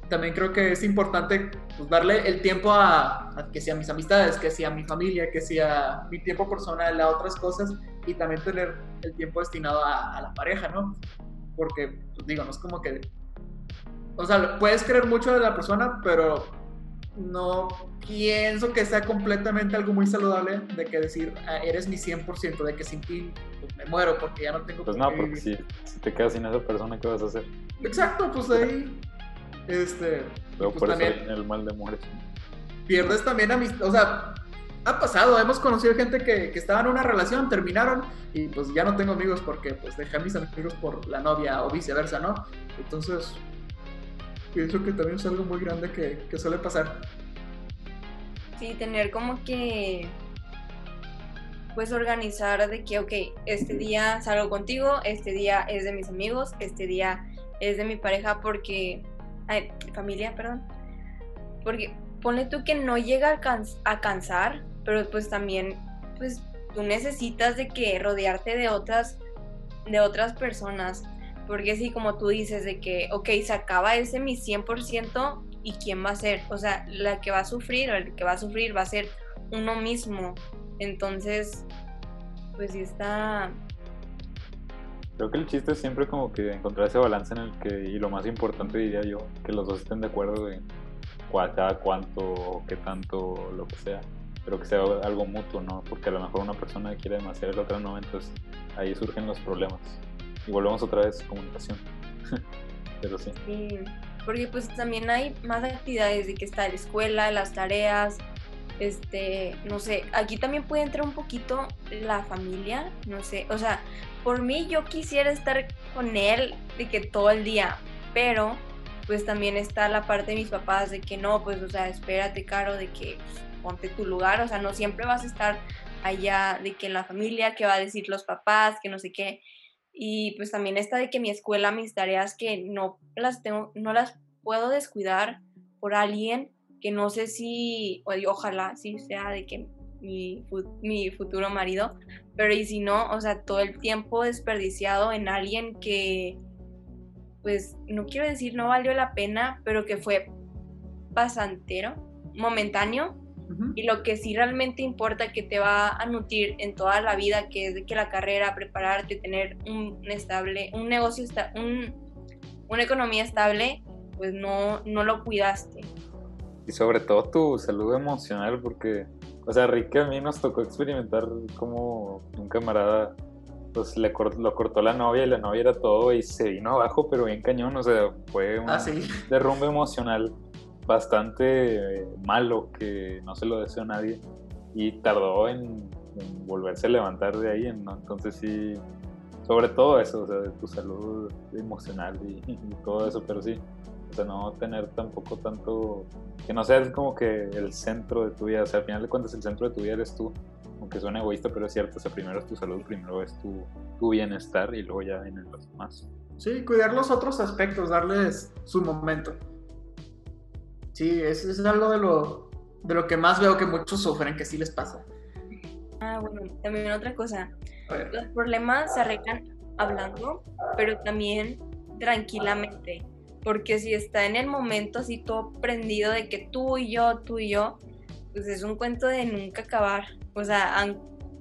también creo que es importante pues, darle el tiempo a, que sea mis amistades, que sea mi familia, que sea mi tiempo personal a otras cosas y también tener el tiempo destinado a, a la pareja, ¿no? Porque, pues digo, no es como que o sea, puedes creer mucho de la persona, pero no pienso que sea completamente algo muy saludable de que decir, ah, eres mi 100%, de que sin ti pues, me muero porque ya no tengo... Pues no, porque si, te quedas sin esa persona, ¿qué vas a hacer? Exacto, pues ahí... Este... Pero pues, por también, el mal de muerte. Pierdes también amistad, o sea, ha pasado, hemos conocido gente que, que, estaba en una relación, terminaron y pues ya no tengo amigos porque pues dejé a mis amigos por la novia o viceversa, ¿no? Entonces, pienso que también es algo muy grande que, que suele pasar. Sí, tener como que pues organizar de que, ok, este día salgo contigo, este día es de mis amigos, este día es de mi pareja porque, ay, familia, perdón, porque pone tú que no llega a, a cansar, pero pues también, pues tú necesitas de que rodearte de otras, de otras personas porque sí, como tú dices, de que, ok, se acaba ese mi 100% y quién va a ser. O sea, la que va a sufrir o el que va a sufrir va a ser uno mismo. Entonces, pues sí está... Creo que el chiste es siempre como que encontrar ese balance en el que, y lo más importante diría yo, que los dos estén de acuerdo en cada cuánto, qué tanto, lo que sea, pero que sea algo mutuo, ¿no? Porque a lo mejor una persona quiere demasiado y la otra no, entonces ahí surgen los problemas y volvemos otra vez a comunicación. Pero sí. sí. Porque pues también hay más actividades de que está la escuela, las tareas, este, no sé, aquí también puede entrar un poquito la familia, no sé, o sea, por mí yo quisiera estar con él de que todo el día, pero pues también está la parte de mis papás de que no, pues, o sea, espérate, Caro, de que pues, ponte tu lugar, o sea, no siempre vas a estar allá de que en la familia, que va a decir los papás, que no sé qué, y pues también está de que mi escuela, mis tareas que no las tengo, no las puedo descuidar por alguien que no sé si, ojalá sí sea de que mi, mi futuro marido, pero y si no, o sea, todo el tiempo desperdiciado en alguien que, pues, no quiero decir no valió la pena, pero que fue pasantero, momentáneo, Y lo que sí realmente importa que te va a nutrir en toda la vida, que es de que la carrera, prepararte, tener un estable, un negocio, esta- un, una economía estable, pues no, no lo cuidaste. Y sobre todo tu salud emocional, porque, o sea, Rick a mí nos tocó experimentar como un camarada, pues le cort- lo cortó la novia y la novia era todo y se vino abajo, pero bien cañón, o sea, fue un Ah, sí. derrumbe emocional bastante eh, malo que no se lo deseo a nadie y tardó en, en volverse a levantar de ahí, ¿no? entonces sí, sobre todo eso, o sea, de tu salud emocional y, y todo eso, pero sí, o sea, no tener tampoco tanto, que no seas como que el centro de tu vida, o sea, al final de cuentas el centro de tu vida eres tú, aunque suena egoísta, pero es cierto, o sea, primero es tu salud, primero es tu, tu bienestar y luego ya vienen los demás. Sí, cuidar los otros aspectos, darles su momento. Sí, eso es algo de lo, de lo que más veo que muchos sufren, que sí les pasa. Ah, bueno, también otra cosa, los problemas se arreglan hablando, pero también tranquilamente. Porque si está en el momento así todo prendido de que tú y yo, tú y yo, pues es un cuento de nunca acabar. O sea,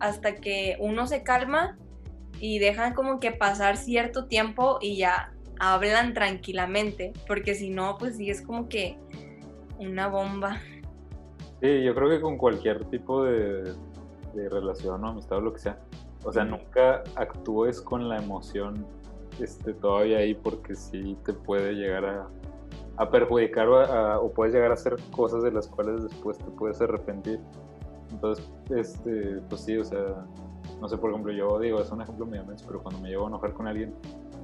hasta que uno se calma y dejan como que pasar cierto tiempo y ya hablan tranquilamente. Porque si no, pues sí es como que una bomba. Sí, yo creo que con cualquier tipo de, de relación o amistad o lo que sea, o sea, nunca actúes con la emoción este, todavía ahí porque sí te puede llegar a, a perjudicar o, a- o puedes llegar a hacer cosas de las cuales después te puedes arrepentir. Entonces, este, pues sí, o sea, no sé, por ejemplo, yo digo, es un ejemplo medio menso, pero cuando me llevo a enojar con alguien,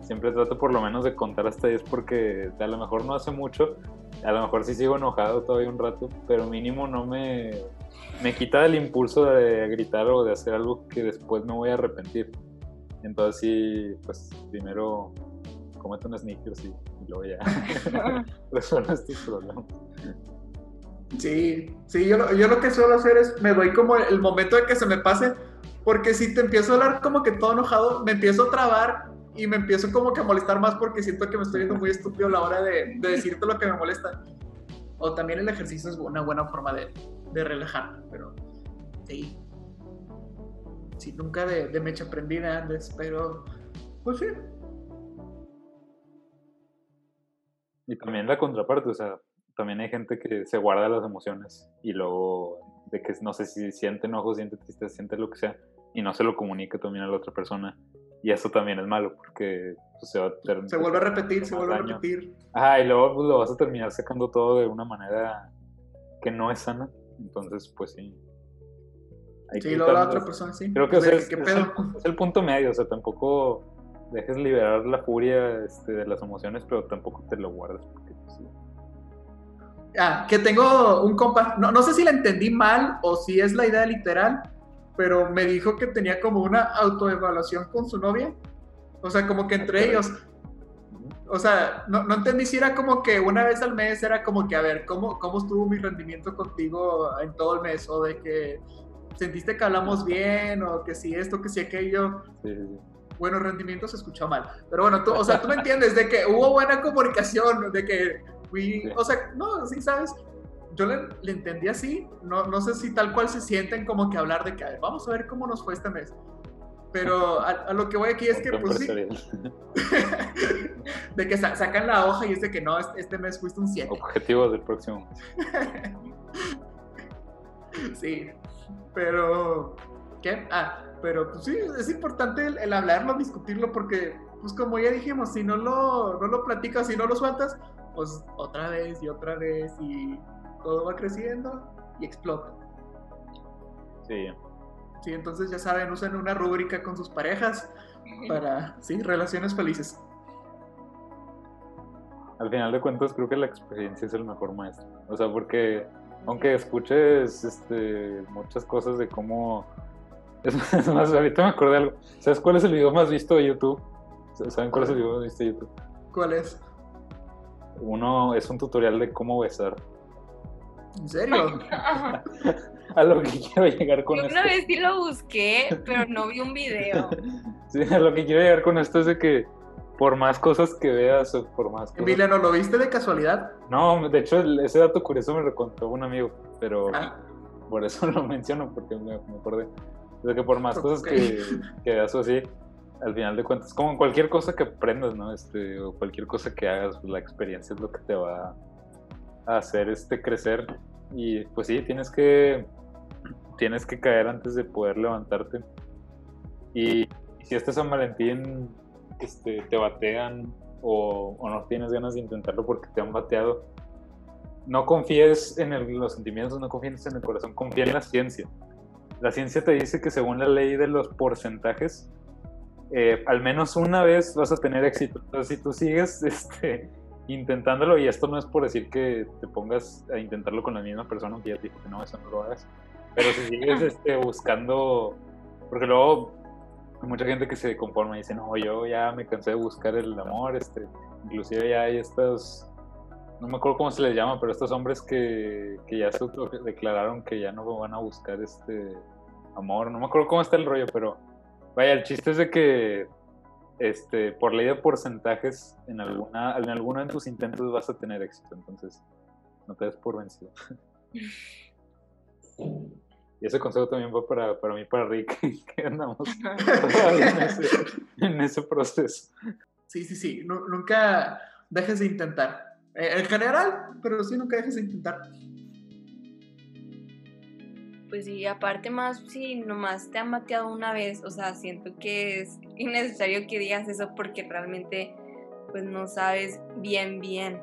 siempre trato por lo menos de contar hasta 10 porque a lo mejor no hace mucho, a lo mejor sí sigo enojado todavía un rato, pero mínimo no me, me quita el impulso de gritar o de hacer algo que después me voy a arrepentir. Entonces sí, pues primero comete un sneakers y, y luego ya resuelves tus problemas. Sí, sí, yo lo, yo lo que suelo hacer es me doy como el momento de que se me pase, porque si te empiezo a hablar como que todo enojado, me empiezo a trabar y me empiezo como que a molestar más porque siento que me estoy viendo muy estúpido a la hora de, de decirte lo que me molesta. O también el ejercicio es una buena forma de, de relajarme, pero sí. Sí, nunca de, de mecha prendida antes, pero pues sí. Y también la contraparte, o sea, también hay gente que se guarda las emociones y luego de que no sé si siente enojo, siente tristeza, siente lo que sea y no se lo comunica también a la otra persona. Y eso también es malo porque pues, se va a Se vuelve a repetir, se vuelve a daño. repetir. Ajá, y luego pues, lo vas a terminar sacando todo de una manera que no es sana. Entonces, pues sí. Hay Sí, que luego la otra persona sí. Creo que o sea, es, ¿Qué es el, es el punto medio, o sea, tampoco dejes liberar la furia este, de las emociones, pero tampoco te lo guardes. Porque, pues, sí. Ah, que tengo un compa, no, no sé si la entendí mal o si es la idea literal, pero me dijo que tenía como una autoevaluación con su novia. O sea, como que entre ellos. O sea, no, no entendí si era como que una vez al mes era como que, a ver, ¿cómo, cómo estuvo mi rendimiento contigo en todo el mes? O de que sentiste que hablamos bien, o que si esto, que si aquello. Sí, sí, sí. Bueno, rendimiento se escuchó mal. Pero bueno, tú, o sea, tú me entiendes de que hubo buena comunicación, de que fui, Sí. o sea, no, sí, ¿sabes? Yo le, le entendí así, no, no sé si tal cual se sienten como que hablar de que, ver, vamos a ver cómo nos fue este mes. Pero a, a lo que voy aquí es que, pues sí, de que sa- sacan la hoja y es de que no, este, este mes fuiste un 7. Objetivos del próximo. Sí, pero, ¿qué? Ah, pero pues sí, es importante el, el hablarlo, discutirlo, porque, pues como ya dijimos, si no lo, no lo platicas, si no lo sueltas, pues otra vez y otra vez y todo va creciendo y explota. Sí. Sí, entonces ya saben, usen una rúbrica con sus parejas para, sí, relaciones felices. Al final de cuentas, creo que la experiencia es el mejor maestro. O sea, porque aunque escuches este, muchas cosas de cómo. Es más, es más, ahorita me acordé de algo. ¿Sabes cuál es el video más visto de YouTube? ¿Saben cuál es el video más visto de YouTube? ¿Cuál es? uno es un tutorial de cómo besar. ¿En serio? a lo que quiero llegar con Yo esto. una vez sí lo busqué, pero no vi un video. Sí, a lo que quiero llegar con esto es de que por más cosas que veas o por más cosas... Emiliano, ¿lo viste de casualidad? No, de hecho ese dato curioso me lo contó un amigo, pero Ah, por eso lo menciono, porque me, me acordé. De que por más cosas que, que veas o así, al final de cuentas, como en cualquier cosa que aprendas, ¿no? Este, o cualquier cosa que hagas, pues, la experiencia es lo que te va hacer este, crecer. Y pues sí, tienes que, tienes que caer antes de poder levantarte. Y, si este San Valentín este, te batean o, no tienes ganas de intentarlo porque te han bateado, no confíes en los sentimientos, no confíes en el corazón, confía en la ciencia. La ciencia te dice que según la ley de los porcentajes, eh, al menos una vez vas a tener éxito. Si tú sigues este, intentándolo, y esto no es por decir que te pongas a intentarlo con la misma persona, aunque ya te dijo que no, eso no lo hagas, pero si sigues este, buscando, porque luego hay mucha gente que se conforma y dice, no, yo ya me cansé de buscar el amor, este, inclusive ya hay estos, no me acuerdo cómo se les llama, pero estos hombres que, que ya se declararon que ya no van a buscar este amor, no me acuerdo cómo está el rollo, pero vaya, el chiste es de que este, por ley de porcentajes, en alguna, en alguno de tus intentos vas a tener éxito, entonces no te des por vencido. Y ese consejo también va para, para mí, para Rick, que andamos en ese, en ese proceso. sí, sí, sí. Nu- nunca dejes de intentar. Eh, en general, pero sí, nunca dejes de intentar. Pues sí, aparte más si nomás te han bateado una vez, o sea, siento que es innecesario que digas eso porque realmente pues no sabes bien bien.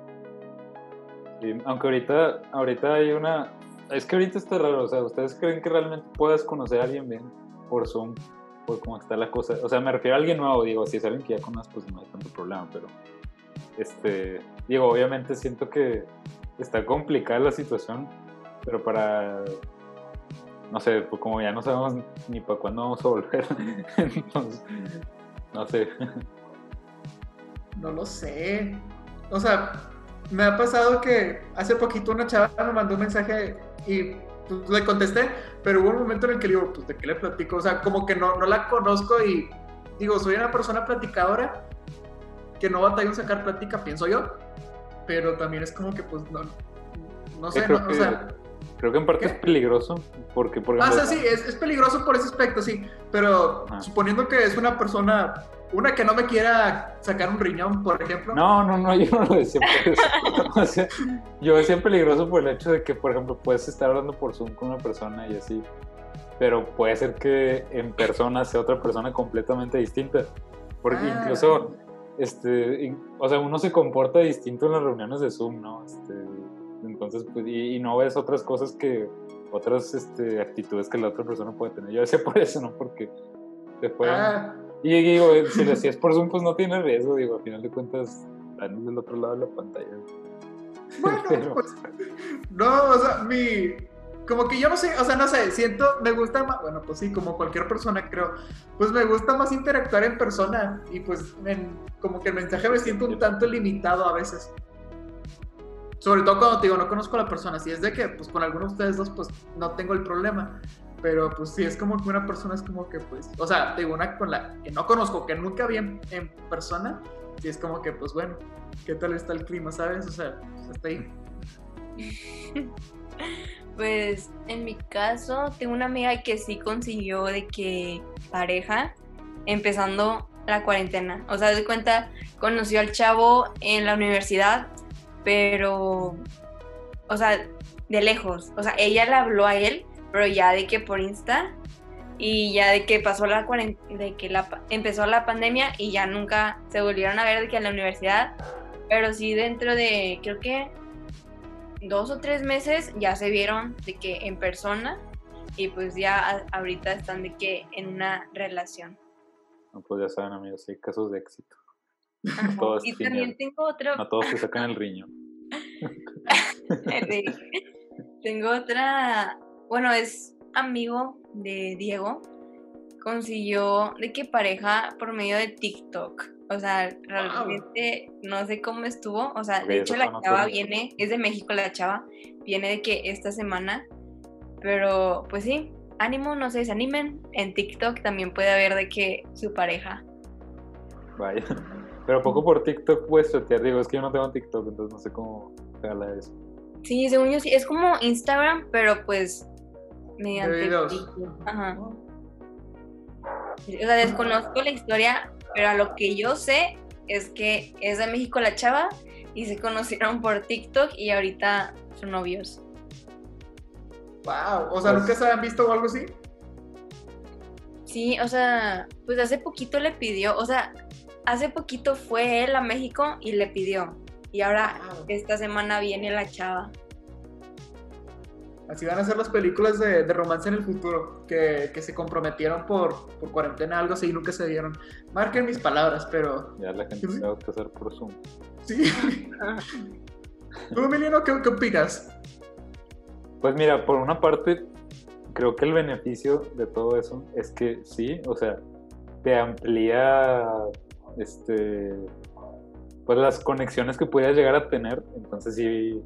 Sí, aunque ahorita, ahorita hay una... Es que ahorita está raro, o sea, ¿ustedes creen que realmente puedas conocer a alguien bien por Zoom? Por cómo está la cosa. O sea, me refiero a alguien nuevo, digo, si es alguien que ya conoces, pues no hay tanto problema, pero... Este, digo, obviamente siento que está complicada la situación, pero para... No sé, pues como ya no sabemos ni para cuándo vamos a volver, entonces, no sé. No lo sé. O sea, me ha pasado que hace poquito una chava me mandó un mensaje y pues, le contesté, pero hubo un momento en el que le digo, pues, ¿de qué le platico? O sea, como que no, no la conozco y digo, soy una persona platicadora que no batalla en sacar plática, pienso yo, pero también es como que, pues, no, no sé, no, o sea... Creo que en parte ¿Qué? es peligroso, porque por Ah, ejemplo... sea, sí, es, es peligroso por ese aspecto, sí. Pero Ajá. suponiendo que es una persona, una que no me quiera sacar un riñón, por ejemplo. No, no, no, yo no lo decía por eso. O sea, yo decía peligroso por el hecho de que, por ejemplo, puedes estar hablando por Zoom con una persona y así, pero puede ser que en persona sea otra persona completamente distinta. Porque Ah. incluso, este, o sea, uno se comporta distinto en las reuniones de Zoom, ¿no? Este, entonces, pues, y, y no ves otras cosas que, otras este, actitudes que la otra persona puede tener. Yo decía por eso, ¿no? Porque te pueden... Ah, Y digo, si lo hacías por Zoom, pues no tiene riesgo, digo, al final de cuentas, están del otro lado de la pantalla. bueno, Pero- pues, no, o sea, mi. Como que yo no sé, o sea, no sé, siento, me gusta más, bueno, pues sí, como cualquier persona creo, pues me gusta más interactuar en persona y pues en- como que el mensaje me siento un tanto limitado a veces. Sobre todo cuando te digo, no conozco a la persona, si es de que, pues con alguno de ustedes dos, pues no tengo el problema, pero pues si es como que una persona es como que, pues, o sea, te digo, una con la que no conozco, que nunca vi en, en persona, si es como que, pues bueno, ¿qué tal está el clima, sabes? O sea, pues, ahí. Pues en mi caso, tengo una amiga que sí consiguió de que pareja empezando la cuarentena. O sea, de cuenta, conoció al chavo en la universidad, pero, o sea, de lejos. O sea, ella le habló a él, pero ya de que por Insta y ya de que pasó la cuarentena, de que empezó la pandemia y ya nunca se volvieron a ver de que en la universidad, pero sí dentro de, creo que dos o tres meses ya se vieron de que en persona y pues ya ahorita están de que en una relación. Pues ya saben, amigos, hay casos de éxito. Todos y también tengo otro, No todos te sacan el de- tengo otra, bueno, es amigo de Diego, consiguió de que pareja por medio de TikTok. O sea, realmente no sé cómo estuvo. O sea, de hecho la chava viene, es de México la chava, viene de que esta semana. Pero pues sí, ánimo, no se desanimen. En TikTok también puede haber de que su pareja. Vaya. Pero poco por TikTok puedes chatear. Digo, es que yo no tengo TikTok, entonces no sé cómo de eso. Sí, según yo sí, es como Instagram, pero pues mediante videos. video. Ajá. O sea, desconozco la historia, pero a lo que yo sé es que es de México la chava y se conocieron por TikTok y ahorita son novios. Wow. O sea, Pues- ¿nunca se habían visto o algo así? Sí, o sea, pues hace poquito le pidió, o sea, hace poquito fue él a México y le pidió. Y ahora Wow. esta semana viene la chava. Así van a ser las películas de, de romance en el futuro, que, que se comprometieron por, por cuarentena, algo así, y nunca se dieron. Marquen mis palabras, pero Ya la gente se va a casar por Zoom. sí. ¿Tú, Emiliano, qué, qué opinas? Pues mira, por una parte, creo que el beneficio de todo eso es que sí, o sea, te amplía este pues las conexiones que pudieras llegar a tener, entonces sí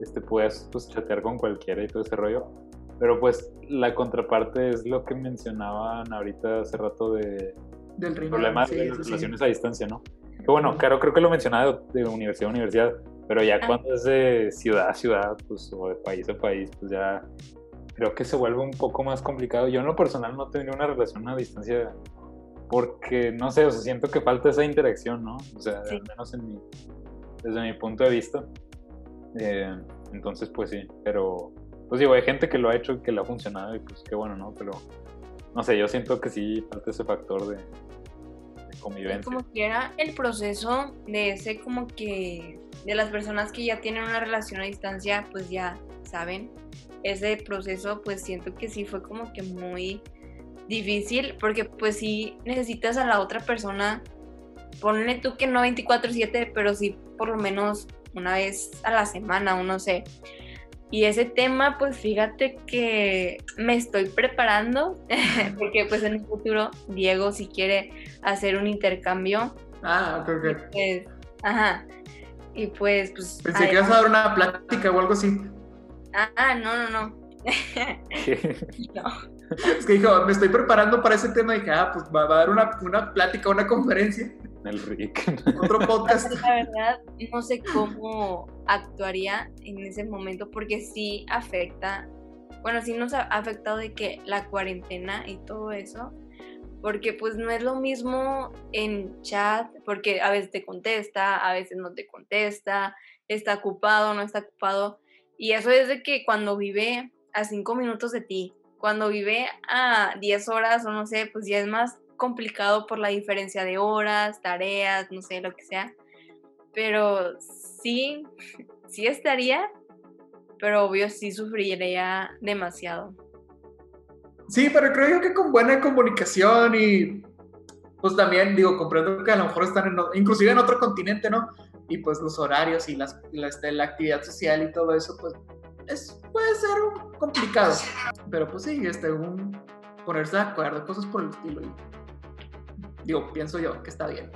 este puedes pues chatear con cualquiera y todo ese rollo. Pero pues la contraparte es lo que mencionaban ahorita hace rato de Del riñón. problemas sí, de sí, las sí. relaciones a distancia, ¿no? Que bueno, claro, creo que lo mencionaba de, de universidad a universidad, pero ya Ah. cuando es de ciudad a ciudad, pues, o de país a país, pues ya creo que se vuelve un poco más complicado. Yo en lo personal no tendría una relación a distancia porque, no sé, o sea, siento que falta esa interacción, ¿no? O sea, Sí. al menos en mi, desde mi punto de vista. Eh, entonces, pues sí, pero, pues digo, hay gente que lo ha hecho y que le ha funcionado y pues qué bueno, ¿no? Pero, no sé, yo siento que sí falta ese factor de, de convivencia. Como quiera, el proceso de ese como que de las personas que ya tienen una relación a distancia, pues ya saben, ese proceso pues siento que sí fue como que muy difícil porque pues sí necesitas a la otra persona, ponle tú que no 24/7, pero sí por lo menos una vez a la semana, o no sé. Y ese tema, pues fíjate que me estoy preparando, porque pues en el futuro Diego si quiere hacer un intercambio, Ah, ok, ok. pues, ajá, y pues, pues, Pensé que ibas a dar una plática o algo así. ah, no, no, no, no, Es que dijo, me estoy preparando para ese tema y dije, ah, pues va, va a dar una, una plática, una conferencia, el Rick. otro podcast. la verdad no sé cómo actuaría en ese momento porque sí afecta, bueno, sí nos ha afectado de que la cuarentena y todo eso, porque pues no es lo mismo en chat, porque a veces te contesta, a veces no te contesta, está ocupado, no está ocupado, y eso es de que cuando vive a cinco minutos de ti, cuando vive a 10 horas o no sé, pues ya es más complicado por la diferencia de horas, tareas, no sé, lo que sea. Pero sí, sí estaría, pero obvio sí sufriría demasiado. Sí, pero creo yo que con buena comunicación y pues también digo, comprendo que a lo mejor están en, inclusive en otro continente, ¿no? Y pues los horarios y las, la, este, la actividad social y todo eso, pues es, puede ser un- complicado. Pero pues sí, este, un, ponerse de acuerdo, cosas por el estilo. y- digo, pienso yo que está bien.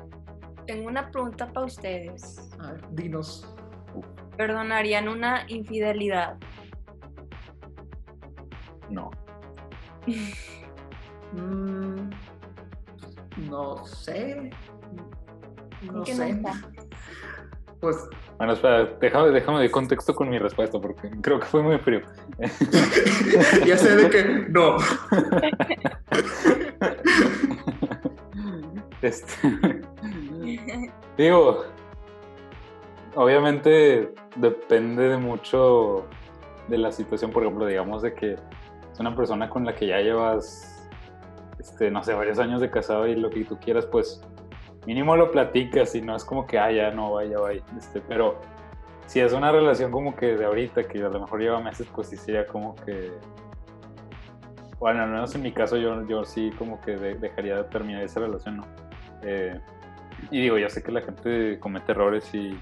Tengo una pregunta para ustedes. A ver, dinos. ¿Perdonarían una infidelidad? No. Mm, no sé. No ¿Qué sé. nota? Pues Bueno, espera, déjame, déjame de contexto con mi respuesta porque creo que fue muy frío. ya sé de que no. Este, digo, obviamente depende de mucho de la situación, por ejemplo, digamos de que es una persona con la que ya llevas, este, no sé, varios años de casado y lo que tú quieras, pues mínimo lo platicas y no es como que, ah, ya no, vaya, vaya, este, pero si es una relación como que de ahorita, que a lo mejor lleva meses, pues sí sería como que, bueno, al menos en mi caso yo, yo sí como que de- dejaría de terminar esa relación, ¿no? Eh, y digo, yo sé que la gente comete errores y,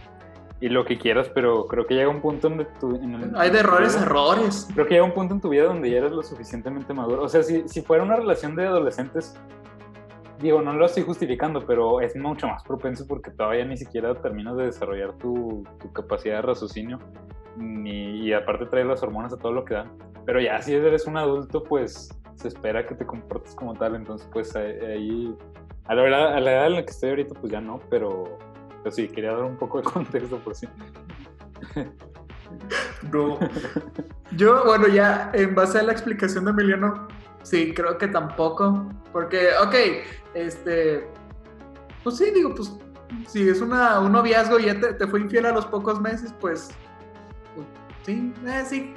y lo que quieras, pero creo que llega un punto donde tú... en Hay de errores tu vida- errores. Creo que llega un punto en tu vida donde ya eres lo suficientemente maduro. O sea, si, si fuera una relación de adolescentes, digo, no lo estoy justificando, pero es mucho más propenso porque todavía ni siquiera terminas de desarrollar tu, tu capacidad de raciocinio ni, y aparte trae las hormonas a todo lo que dan. Pero ya si eres un adulto, pues se espera que te comportes como tal, entonces pues ahí, a la, verdad, a la edad en la que estoy ahorita, pues ya no, pero, pero sí, quería dar un poco de contexto por sí. No. Yo, bueno, ya en base a la explicación de Emiliano, sí, creo que tampoco. Porque, ok, este. Pues sí, digo, pues. Si es una, un noviazgo y ya te, fue infiel a los pocos meses, pues. pues sí, eh, sí.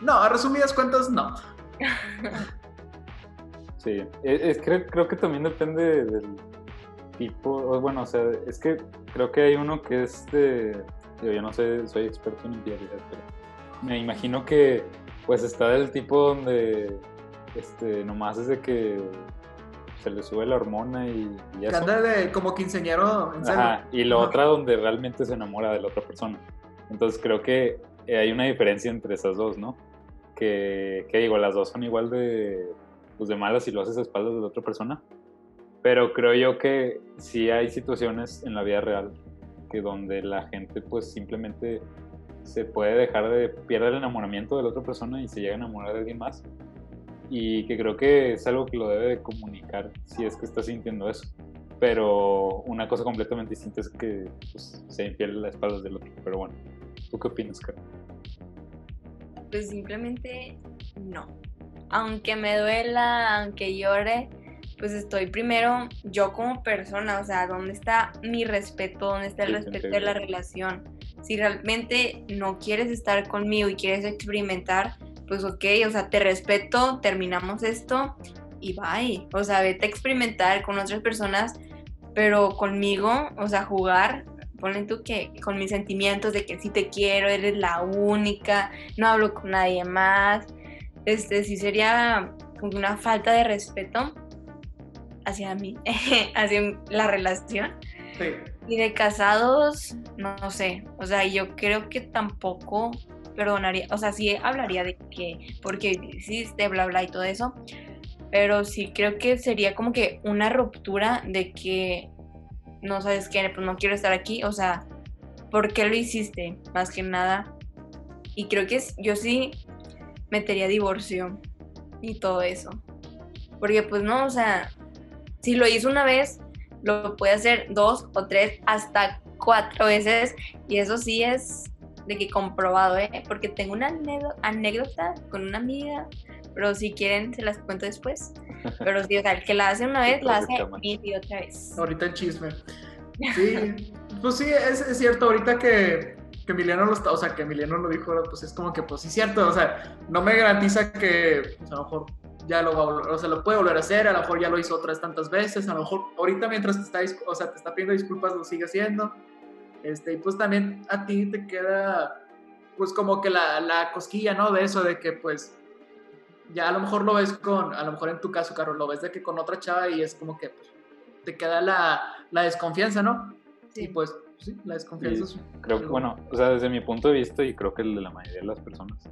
no, a resumidas cuentas, no. Sí, e, es, creo, creo que también depende del tipo. Bueno, o sea, es que creo que hay uno que es de yo no sé, soy experto en infidelidad, pero me imagino que pues está del tipo donde este, nomás es de que se le sube la hormona y, y eso. anda de como quinceañero en Ajá, y la otra donde realmente se enamora de la otra persona. Entonces creo que hay una diferencia entre esas dos, ¿no? Que, que digo, las dos son igual de, pues de malas si lo haces a espaldas de la otra persona. Pero creo yo que sí hay situaciones en la vida real que donde la gente pues simplemente se puede dejar de perder el enamoramiento de la otra persona y se llega a enamorar de alguien más y que creo que es algo que lo debe de comunicar si es que está sintiendo eso pero una cosa completamente distinta es que pues, se infiel las espaldas del otro pero bueno ¿tú qué opinas Karen? pues simplemente no aunque me duela aunque llore pues estoy primero yo como persona, o sea, ¿dónde está mi respeto? ¿Dónde está el respeto de la relación? Si realmente no quieres estar conmigo y quieres experimentar, pues ok, o sea, te respeto, terminamos esto y bye. O sea, vete a experimentar con otras personas, pero conmigo, o sea, jugar, ponle tú que con mis sentimientos de que sí te quiero, eres la única, no hablo con nadie más. Este sí sería una falta de respeto hacia mí, hacia la relación. Y de casados, no, sé, o sea, yo creo que tampoco perdonaría, o sea, sí hablaría de que, porque hiciste, bla, bla y todo eso, pero sí creo que sería como que una ruptura de que no sabes qué, pues no quiero estar aquí, o sea, ¿por qué lo hiciste? Más que nada. Y creo que yo sí metería divorcio y todo eso. Porque pues no, o sea, si lo hizo una vez, lo puede hacer dos o tres, hasta cuatro veces. Y eso sí es de que comprobado, ¿eh? Porque tengo una anécdota con una amiga, pero si quieren se las cuento después. Pero sí, o sea, el que la hace una vez, la hace mil y otra vez. Ahorita el chisme. Sí, pues sí, es, es, cierto, ahorita que, que Emiliano lo está, o sea, que Emiliano lo dijo, pues es como que, pues sí, es cierto, o sea, no me garantiza que, pues, a lo mejor ya lo va a o sea, lo puede volver a hacer, a lo mejor ya lo hizo otras tantas veces, a lo mejor ahorita mientras te está, o sea, te está pidiendo disculpas lo sigue haciendo, este, y pues también a ti te queda, pues como que la, la cosquilla, ¿no? De eso, de que pues ya a lo mejor lo ves con, a lo mejor en tu caso, Carlos, lo ves de que con otra chava y es como que pues, te queda la, la desconfianza, ¿no? Sí. Y pues sí, la desconfianza. creo que, bueno, o sea, desde mi punto de vista y creo que el de la mayoría de las personas,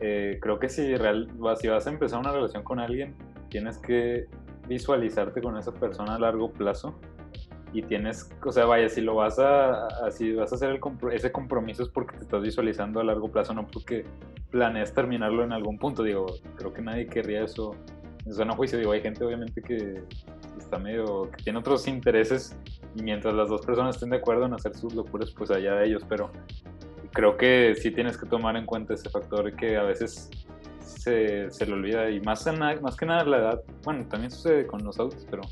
eh, creo que si, real, si vas a empezar una relación con alguien, tienes que visualizarte con esa persona a largo plazo y tienes, o sea, vaya, si lo vas a, si vas a hacer ese compromiso es porque te estás visualizando a largo plazo, no porque planeas terminarlo en algún punto. Digo, creo que nadie querría eso. Eso no juicio, digo, hay gente obviamente que está medio, que tiene otros intereses y mientras las dos personas estén de acuerdo en hacer sus locuras, pues allá de ellos, pero creo que sí tienes que tomar en cuenta ese factor que a veces se, se le olvida y más, más que nada la edad, bueno, también sucede con los autos, pero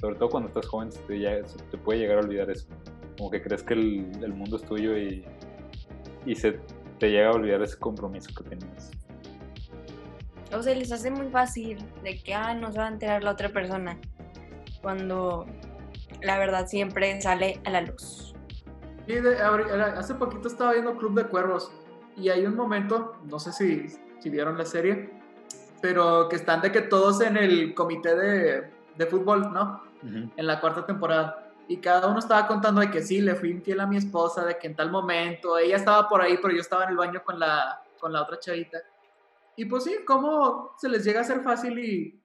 sobre todo cuando estás joven te, te puede llegar a olvidar eso, como que crees que el, el, mundo es tuyo y, y se te llega a olvidar ese compromiso que tenías. O sea, les hace muy fácil de que, ah, no se va a enterar la otra persona, cuando la verdad siempre sale a la luz. Sí, hace poquito estaba viendo Club de Cuervos y hay un momento, no sé si, si vieron la serie, pero que están de que todos en el comité de, de fútbol, ¿no? En la cuarta temporada. Y cada uno estaba contando de que sí, le fui infiel a mi esposa, de que en tal momento, ella estaba por ahí, pero yo estaba en el baño con la, con la otra chavita. Y pues sí, cómo se les llega a ser fácil y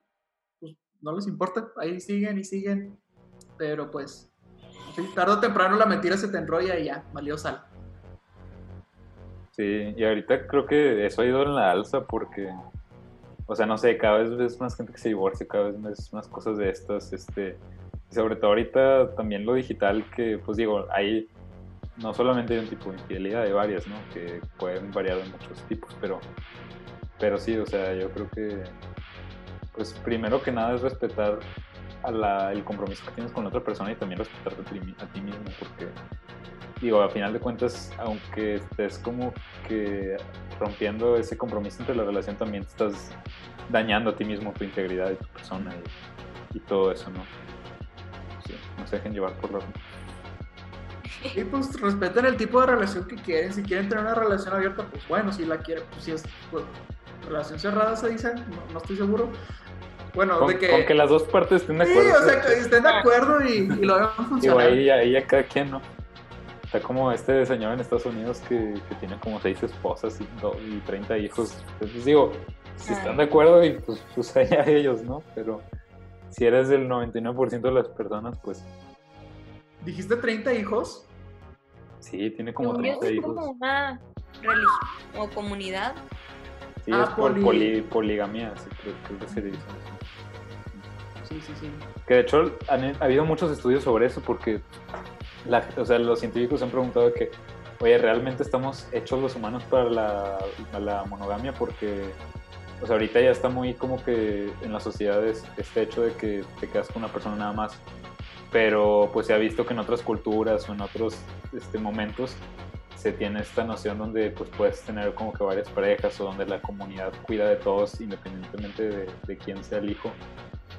pues, no les importa, ahí siguen y siguen, pero pues, tarde o temprano la mentira se te enrolla y ya, valió sal. Sí, y ahorita creo que eso ha ido en la alza porque, o sea, no sé, cada vez ves más gente que se divorcia, cada vez ves más cosas de estas, este, y sobre todo ahorita también lo digital que, pues digo, hay no solamente hay un tipo de infidelidad, hay varias, ¿no? Que pueden variar de muchos tipos, pero, pero sí, o sea, yo creo que, pues primero que nada es respetar el compromiso que tienes con la otra persona y también respetarte a ti mismo, porque, digo, a final de cuentas, aunque estés como que rompiendo ese compromiso entre la relación, también te estás dañando a ti mismo, tu integridad y tu persona y, y todo eso, ¿no? Sí, no se dejen llevar por la y pues respeten el tipo de relación que quieren. Si quieren tener una relación abierta, pues bueno, si la quieren, pues si es pues, relación cerrada, se dice, no, estoy seguro. Bueno, con, de que. Con que las dos partes estén de acuerdo. Sí, o sea, que estén de acuerdo y, y lo hagan funcionar. Digo, ahí, ahí ya cada quien, ¿no? Está como este señor en Estados Unidos que, que tiene como seis esposas y, y 30 hijos. Entonces digo, si están de acuerdo, y pues, pues allá ellos, ¿no? Pero si eres del 99% de las personas, pues ¿Dijiste 30 hijos? Sí, tiene como 30 hijos. como una religión o comunidad. Sí, ah, es por poli... poligamia, sí, creo, que se dice. Sí, sí, sí. Que de hecho han, ha habido muchos estudios sobre eso porque o sea, los científicos han preguntado que, oye, ¿realmente estamos hechos los humanos para la, monogamia? Porque o sea, ahorita ya está muy como que en las sociedades este hecho de que te quedas con una persona nada más pero pues se ha visto que en otras culturas o en otros este, momentos se tiene esta noción donde pues puedes tener como que varias parejas o donde la comunidad cuida de todos independientemente de, de quién sea el hijo.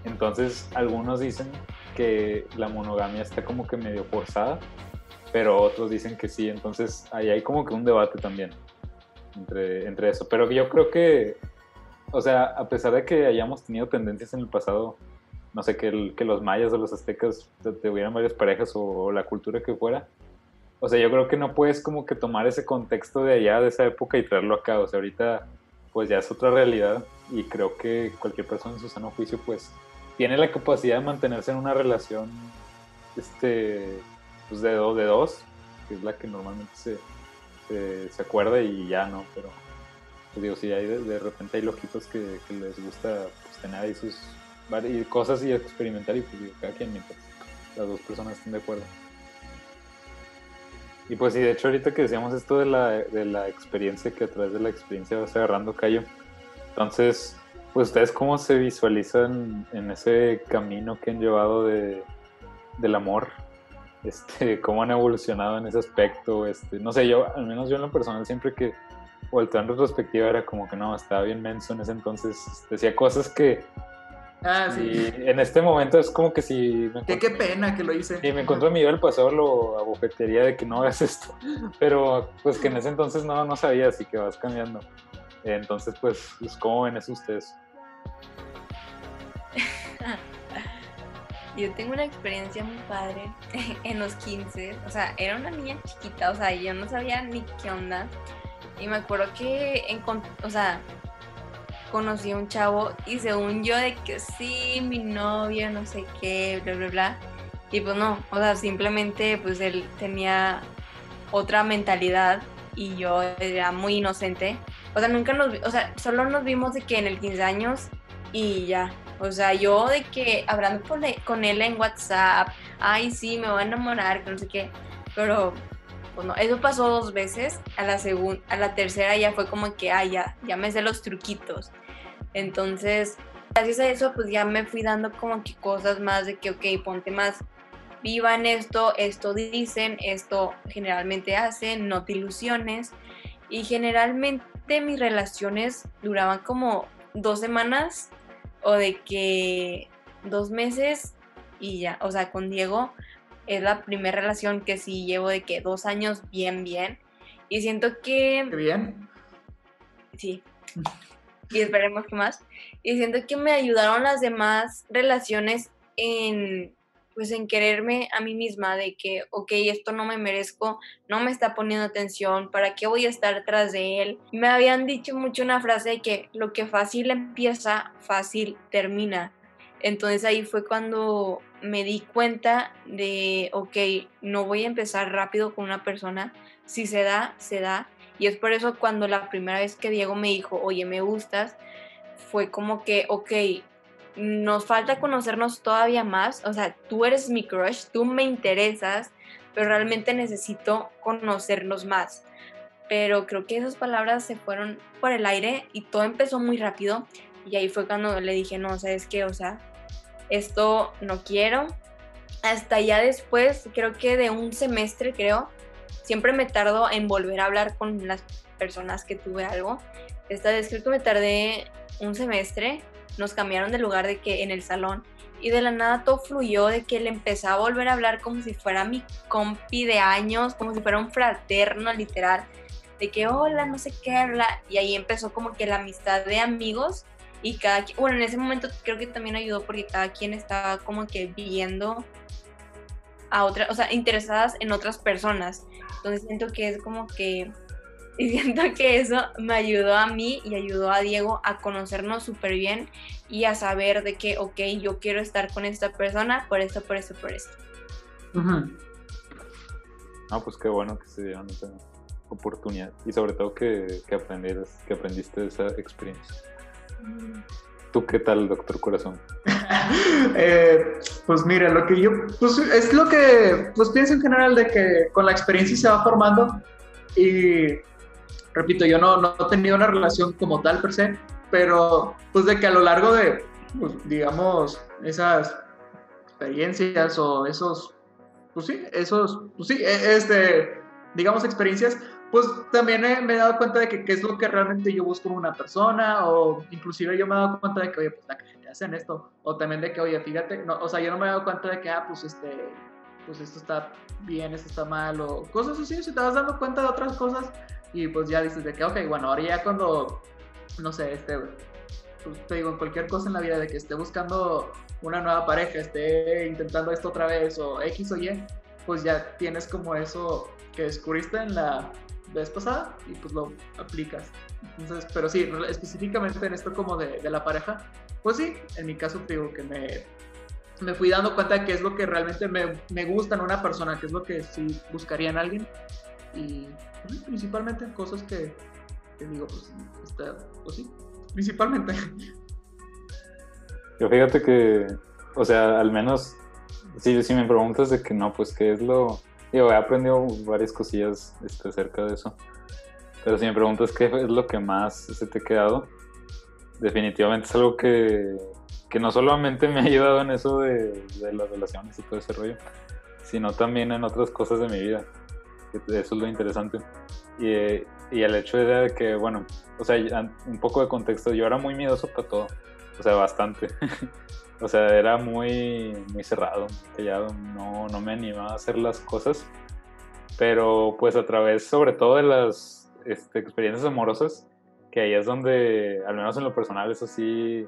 Entonces algunos dicen que la monogamia está como que medio forzada, pero otros dicen que sí, entonces ahí hay como que un debate también entre, entre eso. Pero yo creo que, o sea, a pesar de que hayamos tenido tendencias en el pasado no sé, que, que los mayas o los aztecas tuvieran varias parejas o, la cultura que fuera. O sea, yo creo que no puedes como que tomar ese contexto de allá, de esa época y traerlo acá. O sea, ahorita pues ya es otra realidad y creo que cualquier persona en su sano juicio pues tiene la capacidad de mantenerse en una relación este pues de dos de dos que es la que normalmente se, se, acuerda y ya no pero pues digo si hay de, repente hay loquitos que, les gusta pues, tener ahí sus y cosas y experimentar y pues cada quien mientras las dos personas estén de acuerdo. Y pues sí, de hecho ahorita que decíamos esto de la, de la experiencia, que a través de la experiencia vas agarrando callo, entonces, ustedes cómo se visualizan en ese camino que han llevado de, del amor, este, cómo han evolucionado en ese aspecto, este, no sé, yo, al menos yo en lo personal siempre que volteé en retrospectiva era como que no, estaba bien menso en ese entonces, decía cosas que Ah, sí. Y en este momento es como que si... Me qué, pena que lo hice. Y me encontró mi el pasado lo abofetería de que no hagas esto. Pero pues que en ese entonces no, no sabía, así que vas cambiando. Entonces, pues, pues ¿cómo ven eso ustedes? Yo tengo una experiencia muy padre en los 15. O sea, era una niña chiquita, o sea, yo no sabía ni qué onda. Y me acuerdo que, o sea, conocí a un chavo y según yo de que sí, mi novio, no sé qué, bla, bla, bla. Y pues no, o sea, simplemente pues él tenía otra mentalidad y yo era muy inocente. O sea, nunca nos, o sea, solo nos vimos de que en el 15 años y ya. O sea, yo de que hablando con él en WhatsApp, ay, sí, me voy a enamorar, que no sé qué. Pero, bueno, eso pasó dos veces. A la segunda, a la tercera ya fue como que, ay, ya, ya me sé los truquitos. Entonces, gracias a eso, pues ya me fui dando como que cosas más de que, ok, ponte más viva en esto, esto dicen, esto generalmente hacen, no te ilusiones. Y generalmente mis relaciones duraban como dos semanas o de que dos meses y ya, o sea, con Diego es la primera relación que sí llevo de que dos años bien, bien. Y siento que... ¿Qué bien? Sí y esperemos que más. Y siento que me ayudaron las demás relaciones en pues en quererme a mí misma de que, ok, esto no me merezco, no me está poniendo atención, ¿para qué voy a estar detrás de él? Me habían dicho mucho una frase de que lo que fácil empieza, fácil termina. Entonces ahí fue cuando me di cuenta de, ok, no voy a empezar rápido con una persona, si se da, se da. Y es por eso cuando la primera vez que Diego me dijo, oye, me gustas, fue como que, ok, nos falta conocernos todavía más, o sea, tú eres mi crush, tú me interesas, pero realmente necesito conocernos más. Pero creo que esas palabras se fueron por el aire y todo empezó muy rápido. Y ahí fue cuando le dije, no, ¿sabes qué? O sea, esto no quiero. Hasta ya después, creo que de un semestre, creo, siempre me tardo en volver a hablar con las personas que tuve algo. Esta vez creo que me tardé un semestre, nos cambiaron de lugar de que en el salón y de la nada todo fluyó de que le empecé a volver a hablar como si fuera mi compi de años, como si fuera un fraterno literal, de que hola, no sé qué, habla y ahí empezó como que la amistad de amigos y cada bueno, en ese momento creo que también ayudó porque cada quien estaba como que viendo a otras, o sea, interesadas en otras personas. Entonces siento que es como que y siento que eso me ayudó a mí y ayudó a Diego a conocernos súper bien y a saber de que, ok, yo quiero estar con esta persona por esto, por esto, por esto. No, pues qué bueno que se dieron esa oportunidad y sobre todo que, que, que aprendiste de esa experiencia. ¿Tú qué tal, doctor Corazón? eh, pues mira, lo que yo, pues es lo que, pues pienso en general de que con la experiencia se va formando y repito, yo no, no he tenido una relación como tal per se, pero pues de que a lo largo de, pues, digamos, esas experiencias o esos, pues sí, esos, pues sí, e, este, digamos, experiencias, pues también me he dado cuenta de que qué es lo que realmente yo busco en una persona, o inclusive yo me he dado cuenta de que, oye, pues la gente hacen esto, o también de que, oye, fíjate, no, o sea, yo no me he dado cuenta de que, ah, pues este, pues esto está bien, esto está mal, o cosas así, si te vas dando cuenta de otras cosas, y pues ya dices de que, ok, bueno, ahora ya cuando, no sé, este, pues te digo, en cualquier cosa en la vida, de que esté buscando una nueva pareja, esté intentando esto otra vez, o X o Y, pues ya tienes como eso que descubriste en la vez pasada y pues lo aplicas. Entonces, pero sí, específicamente en esto como de, de la pareja, pues sí, en mi caso te digo que me, me fui dando cuenta de qué es lo que realmente me, me gusta en una persona, qué es lo que sí buscaría en alguien y pues, principalmente cosas que, digo, pues, está, pues sí, principalmente. Yo fíjate que, o sea, al menos, si, si me preguntas de que no, pues qué es lo... Digo, he aprendido varias cosillas este, acerca de eso. Pero si me preguntas qué es lo que más se te ha quedado, definitivamente es algo que, que no solamente me ha ayudado en eso de, de, las relaciones y todo ese rollo, sino también en otras cosas de mi vida eso es lo interesante. Y, y el hecho de que, bueno, o sea, un poco de contexto, yo era muy miedoso para todo, o sea, bastante. o sea, era muy, muy cerrado, callado, no, no me animaba a hacer las cosas. Pero pues a través, sobre todo de las este, experiencias amorosas, que ahí es donde, al menos en lo personal, eso sí,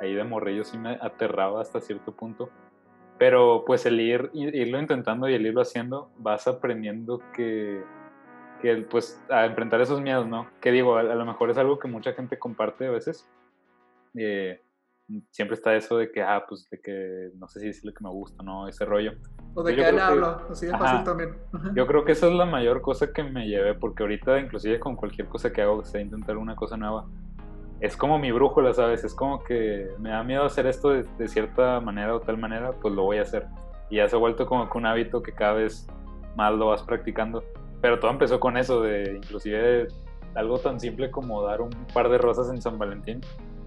ahí de morrillo sí me aterraba hasta cierto punto pero pues el ir, irlo intentando y el irlo haciendo, vas aprendiendo que, que pues a enfrentar esos miedos, ¿no? Que digo, a, lo mejor es algo que mucha gente comparte a veces. Eh, siempre está eso de que, ah, pues de que no sé si es lo que me gusta, ¿no? Ese rollo. O de que le hablo, así de fácil también. Yo creo que esa es la mayor cosa que me llevé, porque ahorita inclusive con cualquier cosa que hago, sea intentar una cosa nueva, es como mi brújula, ¿sabes? Es como que me da miedo hacer esto de, cierta manera o tal manera, pues lo voy a hacer. Y ya se ha vuelto como que un hábito que cada vez más lo vas practicando. Pero todo empezó con eso, de inclusive algo tan simple como dar un par de rosas en San Valentín,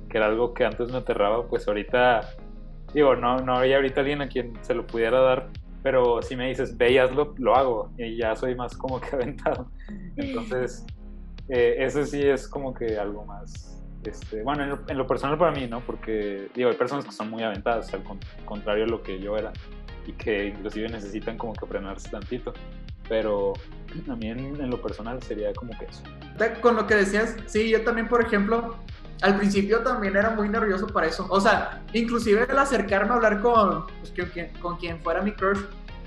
que era algo que antes me aterraba, pues ahorita, digo, no, no había ahorita alguien a quien se lo pudiera dar, pero si me dices, ve y hazlo, lo hago, y ya soy más como que aventado. Entonces, eh, eso sí es como que algo más este, bueno, en lo, personal para mí, ¿no? Porque, digo, hay personas que son muy aventadas, al contrario de lo que yo era, y que inclusive necesitan como que frenarse tantito. Pero a mí en, lo personal sería como que eso. Con lo que decías, sí, yo también, por ejemplo, al principio también era muy nervioso para eso. O sea, inclusive el acercarme a hablar con, pues, con, quien, fuera mi crush,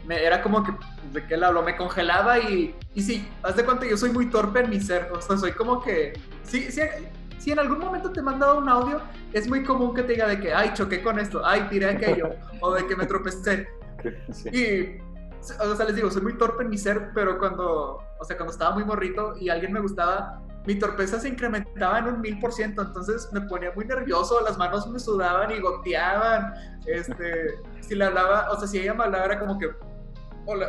me, era como que, de que él habló, me congelaba y, y sí, haz de cuenta, yo soy muy torpe en mi ser. O sea, soy como que, sí, sí, si en algún momento te he mandado un audio, es muy común que te diga de que, ay, choqué con esto, ay, tiré aquello, o de que me tropecé. Sí. Y, o sea, les digo, soy muy torpe en mi ser, pero cuando, o sea, cuando estaba muy morrito y alguien me gustaba, mi torpeza se incrementaba en un mil por ciento, entonces me ponía muy nervioso, las manos me sudaban y goteaban, este, si le hablaba, o sea, si ella me hablaba era como que, hola,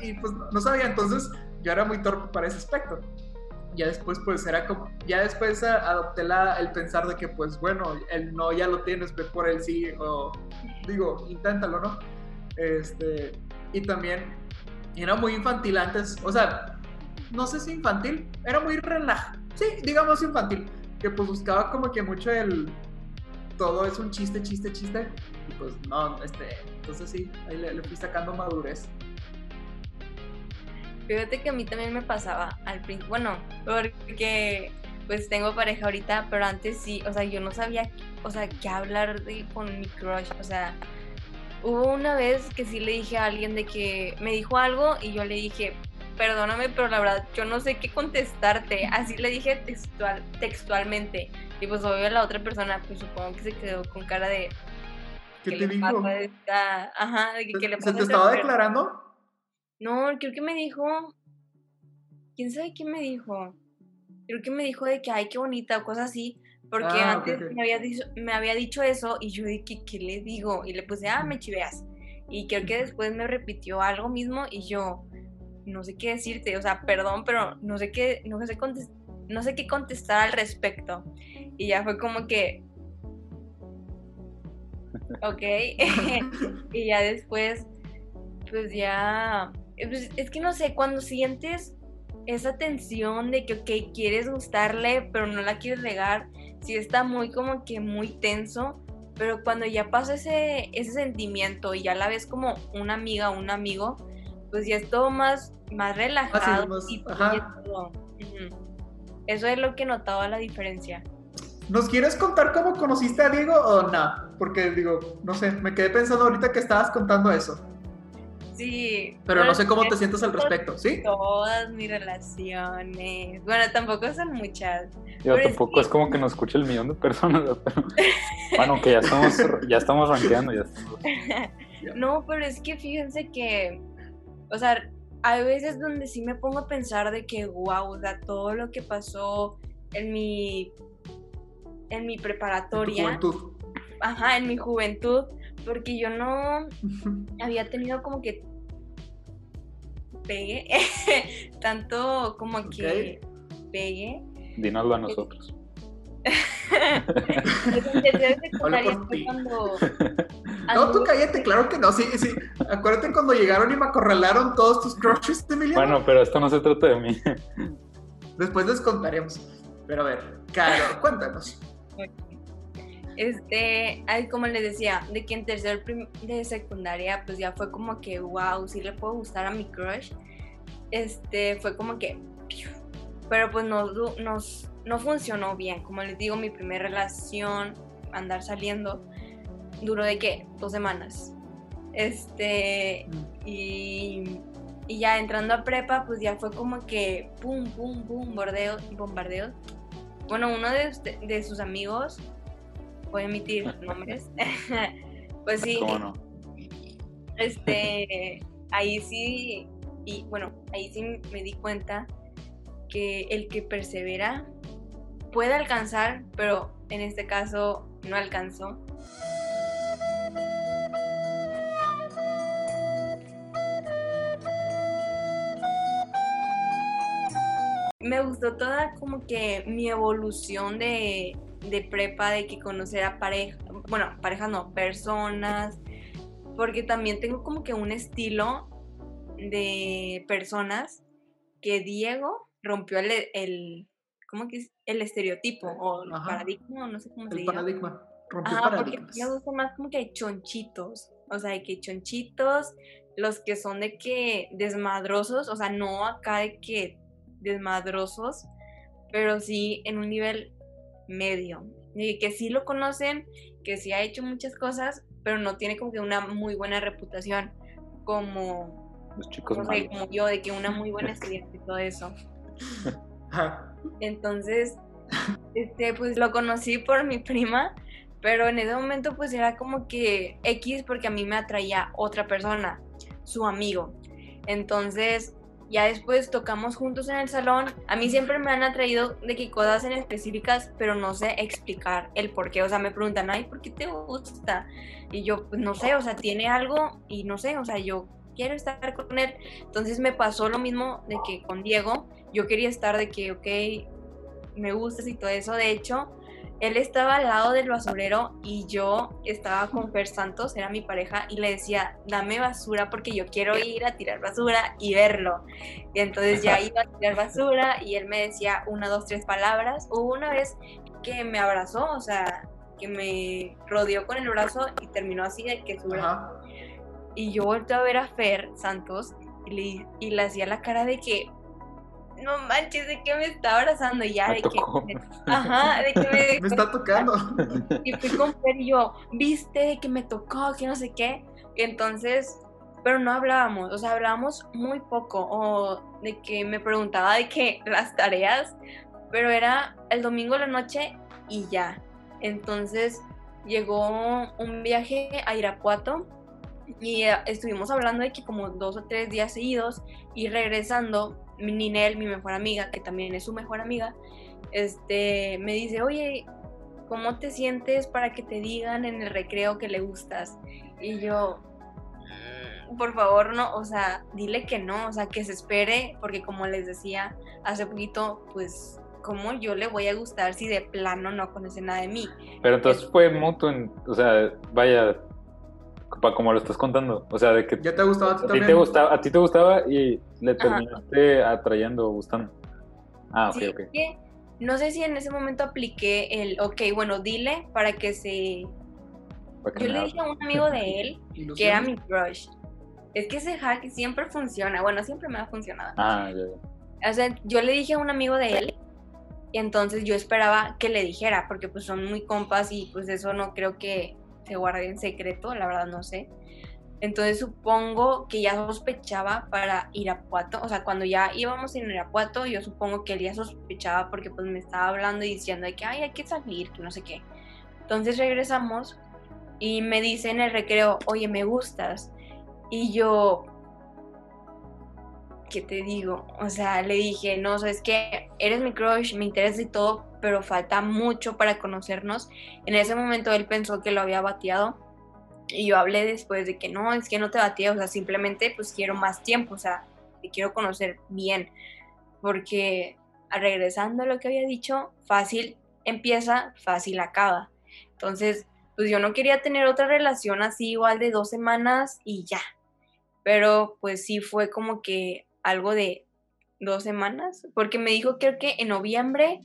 y pues no sabía, entonces yo era muy torpe para ese aspecto. Ya después, pues era como, ya después a- adopté la, el pensar de que, pues bueno, el no ya lo tienes, ve por el sí, o digo, inténtalo, ¿no? Este, y también era muy infantil antes, o sea, no sé si infantil, era muy relaj, sí, digamos infantil, que pues buscaba como que mucho el, todo es un chiste, chiste, chiste, y pues no, este, entonces sí, ahí le, le fui sacando madurez. Fíjate que a mí también me pasaba al principio, bueno, porque pues tengo pareja ahorita, pero antes sí, o sea, yo no sabía, o sea, qué hablar de, con mi crush, o sea, hubo una vez que sí le dije a alguien de que me dijo algo y yo le dije, perdóname, pero la verdad yo no sé qué contestarte, así le dije textual, textualmente, y pues obvio la otra persona, pues supongo que se quedó con cara de, ¿Qué ¿qué te dijo? esta? Ajá, de que, ¿qué le ¿Se a te esta estaba declarando? No, creo que me dijo. ¿Quién sabe qué me dijo? Creo que me dijo de que, ay, qué bonita, o cosas así. Porque Ah, antes. Me, había dicho, me había dicho eso y yo que, ¿qué le digo? Y le puse, ah, me chiveas. Y creo que después me repitió algo mismo y yo, no sé qué decirte, o sea, perdón, pero no sé qué, no sé, contes- no sé qué contestar al respecto. Y ya fue como que, ok. y ya después, pues ya, pues, es que no sé, cuando sientes esa tensión de que, ok, quieres gustarle, pero no la quieres regar, sí está muy como que muy tenso, pero cuando ya pasa ese, ese sentimiento y ya la ves como una amiga o un amigo, pues ya es todo más, más relajado más- y todo. Ujú. Eso es lo que notaba la diferencia. ¿Nos quieres contar cómo conociste a Diego o no? Porque digo, no sé, me quedé pensando ahorita que estabas contando eso. Sí. Pero no sé cómo te sientes al respecto, ¿sí? Todas mis relaciones. Bueno, tampoco son muchas. Yo Pero es tampoco que- es como que nos escuche el millón de personas, pero bueno, que ya estamos, ya estamos rankeando, ya estamos. No, pero es que fíjense que, o sea, hay veces donde sí me pongo a pensar de que, wow, o sea, todo lo que pasó en mi, en mi En tu preparatoria, juventud. ajá, en mi juventud, porque yo no había tenido como que pegue, tanto como que pegue. Dínoslo a nosotros. Fue cuando No, tú cállate, claro que no, sí, sí. Acuérdate cuando llegaron y me acorralaron todos tus crushes, Emiliano. Bueno, pero esto no se trata de mí. Después les contaremos. Pero a ver, Caro, cuéntanos. Este, como les decía, de que en tercer de secundaria, pues ya fue como que, wow, sí le puedo gustar a mi crush. Este, fue como que, pero pues no, nos, no funcionó bien. Como les digo, mi primera relación, andar saliendo, duró de que, dos semanas. Este, y, y ya entrando a prepa, pues ya fue como que, pum, pum, pum, bordeos, bombardeos. Bueno, uno de, de sus amigos puede emitir nombres. pues sí, ¿Cómo no? este, ahí sí, y bueno, ahí sí me di cuenta que el que persevera puede alcanzar, pero en este caso no alcanzó. Me gustó toda como que mi evolución de, de prepa, de que conocer a pareja, bueno, parejas no, personas, porque también tengo como que un estilo de personas que Diego rompió el, el ¿cómo que es? El estereotipo o el Ajá. paradigma, no sé cómo se El diga. paradigma. Rompió Ajá, porque me gustan más como que chonchitos, o sea, de que chonchitos, los que son de que desmadrosos, o sea, no acá de que desmadrosos, pero sí en un nivel medio, de que sí lo conocen, que sí ha hecho muchas cosas, pero no tiene como que una muy buena reputación, como, Los chicos malos. como yo, de que una muy buena estudiante y todo eso. Entonces, Este, pues lo conocí por mi prima, pero en ese momento pues era como que X porque a mí me atraía otra persona, su amigo. Entonces, ya después tocamos juntos en el salón. A mí siempre me han atraído de que cosas en específicas, pero no sé explicar el por qué. O sea, me preguntan, ay, ¿por qué te gusta? Y yo, pues no sé, o sea, tiene algo y no sé, o sea, yo quiero estar con él. Entonces me pasó lo mismo de que con Diego, yo quería estar de que, ok, me gustas y todo eso. De hecho, él estaba al lado del basurero y yo estaba con Fer Santos, era mi pareja, y le decía, dame basura porque yo quiero ir a tirar basura y verlo. Y entonces ya iba a tirar basura y él me decía una, dos, tres palabras. Hubo una vez que me abrazó, o sea, que me rodeó con el brazo y terminó así de que su brazo. Y yo volteé a ver a Fer Santos y le, y le hacía la cara de que, no manches, de que me está abrazando y ya, Me de tocó. que, ajá, de que me, Me está tocando. y fui con Fer y yo, viste de que me tocó, que no sé qué. Y entonces, pero no hablábamos, o sea, hablábamos muy poco, o de que me preguntaba de que las tareas, pero era el domingo de la noche y ya. Entonces llegó un viaje a Irapuato y eh, estuvimos hablando de que como dos o tres días seguidos y regresando, Ninel, mi mejor amiga, que también es su mejor amiga, este, me dice, oye, ¿cómo te sientes para que te digan en el recreo que le gustas? Y yo, "Mm, por favor, no, o sea, dile que no, o sea, que se espere, porque como les decía hace poquito, pues, ¿cómo yo le voy a gustar si de plano no conoce nada de mí? Pero entonces fue mutuo, en- o sea, vaya, como lo estás contando, o sea, de que ¿Ya te ha gustado a ti a ti también? te gustaba, a ti te gustaba y le terminaste atrayendo o gustando. Ah, ok, Sí, ok. es que no sé si en ese momento apliqué el, ok, bueno, dile para que se... para que Yo le dije a un amigo de él que era mi crush. Es que ese hack siempre funciona, bueno, siempre me ha funcionado. Ah, ya, ya. O sea, yo le dije a un amigo de él y entonces yo esperaba que le dijera, porque pues son muy compas y pues eso no creo que se guarde en secreto, la verdad no sé. Entonces supongo que ya sospechaba para Irapuato, o sea, cuando ya íbamos en Irapuato, yo supongo que él ya sospechaba porque pues me estaba hablando y diciendo que, ay, hay que salir, que no sé qué. Entonces regresamos y me dice en el recreo, oye, me gustas. Y yo, ¿qué te digo? O sea, le dije, no, sabes que eres mi crush, me interesa y todo, pero falta mucho para conocernos. En ese momento él pensó que lo había bateado y yo hablé después de que no, es que no te batía, o sea, simplemente pues quiero más tiempo, o sea, te quiero conocer bien, porque regresando a lo que había dicho, fácil empieza, fácil acaba. Entonces, pues yo no quería tener otra relación así igual de dos semanas y ya. Pero pues sí fue como que algo de dos semanas, porque me dijo que en noviembre,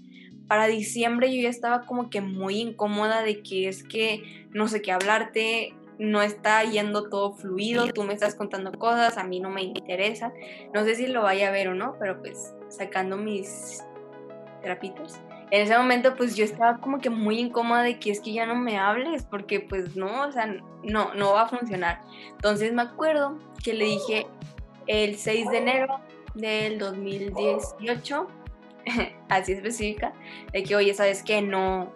para diciembre yo ya estaba como que muy incómoda de que es que no sé qué hablarte, no está yendo todo fluido, tú me estás contando cosas, a mí no me interesa, no sé si lo vaya a ver o no, pero pues sacando mis trapitos. En ese momento pues yo estaba como que muy incómoda de que es que ya no me hables porque pues no, o sea, no, no va a funcionar. Entonces me acuerdo que le dije el 6 de enero del 2018, así específica, de que oye, ¿sabes qué? No,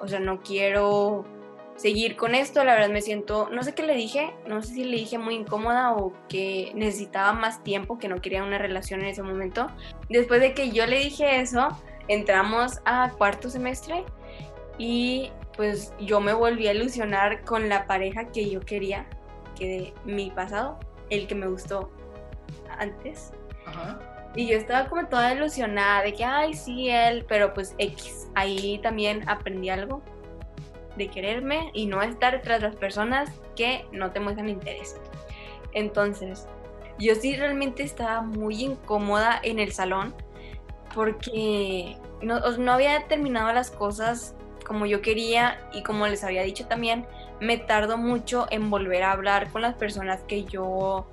o sea, no quiero seguir con esto, la verdad me siento, no sé qué le dije, no sé si le dije muy incómoda o que necesitaba más tiempo, que no quería una relación en ese momento. Después de que yo le dije eso, entramos a cuarto semestre y pues yo me volví a ilusionar con la pareja que yo quería, que de mi pasado, el que me gustó antes. Ajá. Y yo estaba como toda ilusionada de que, ay, sí, él, pero pues X. Ahí también aprendí algo de quererme y no estar tras las personas que no te muestran interés. Entonces, yo sí realmente estaba muy incómoda en el salón porque no, había terminado las cosas como yo quería y como les había dicho también, me tardo mucho en volver a hablar con las personas que yo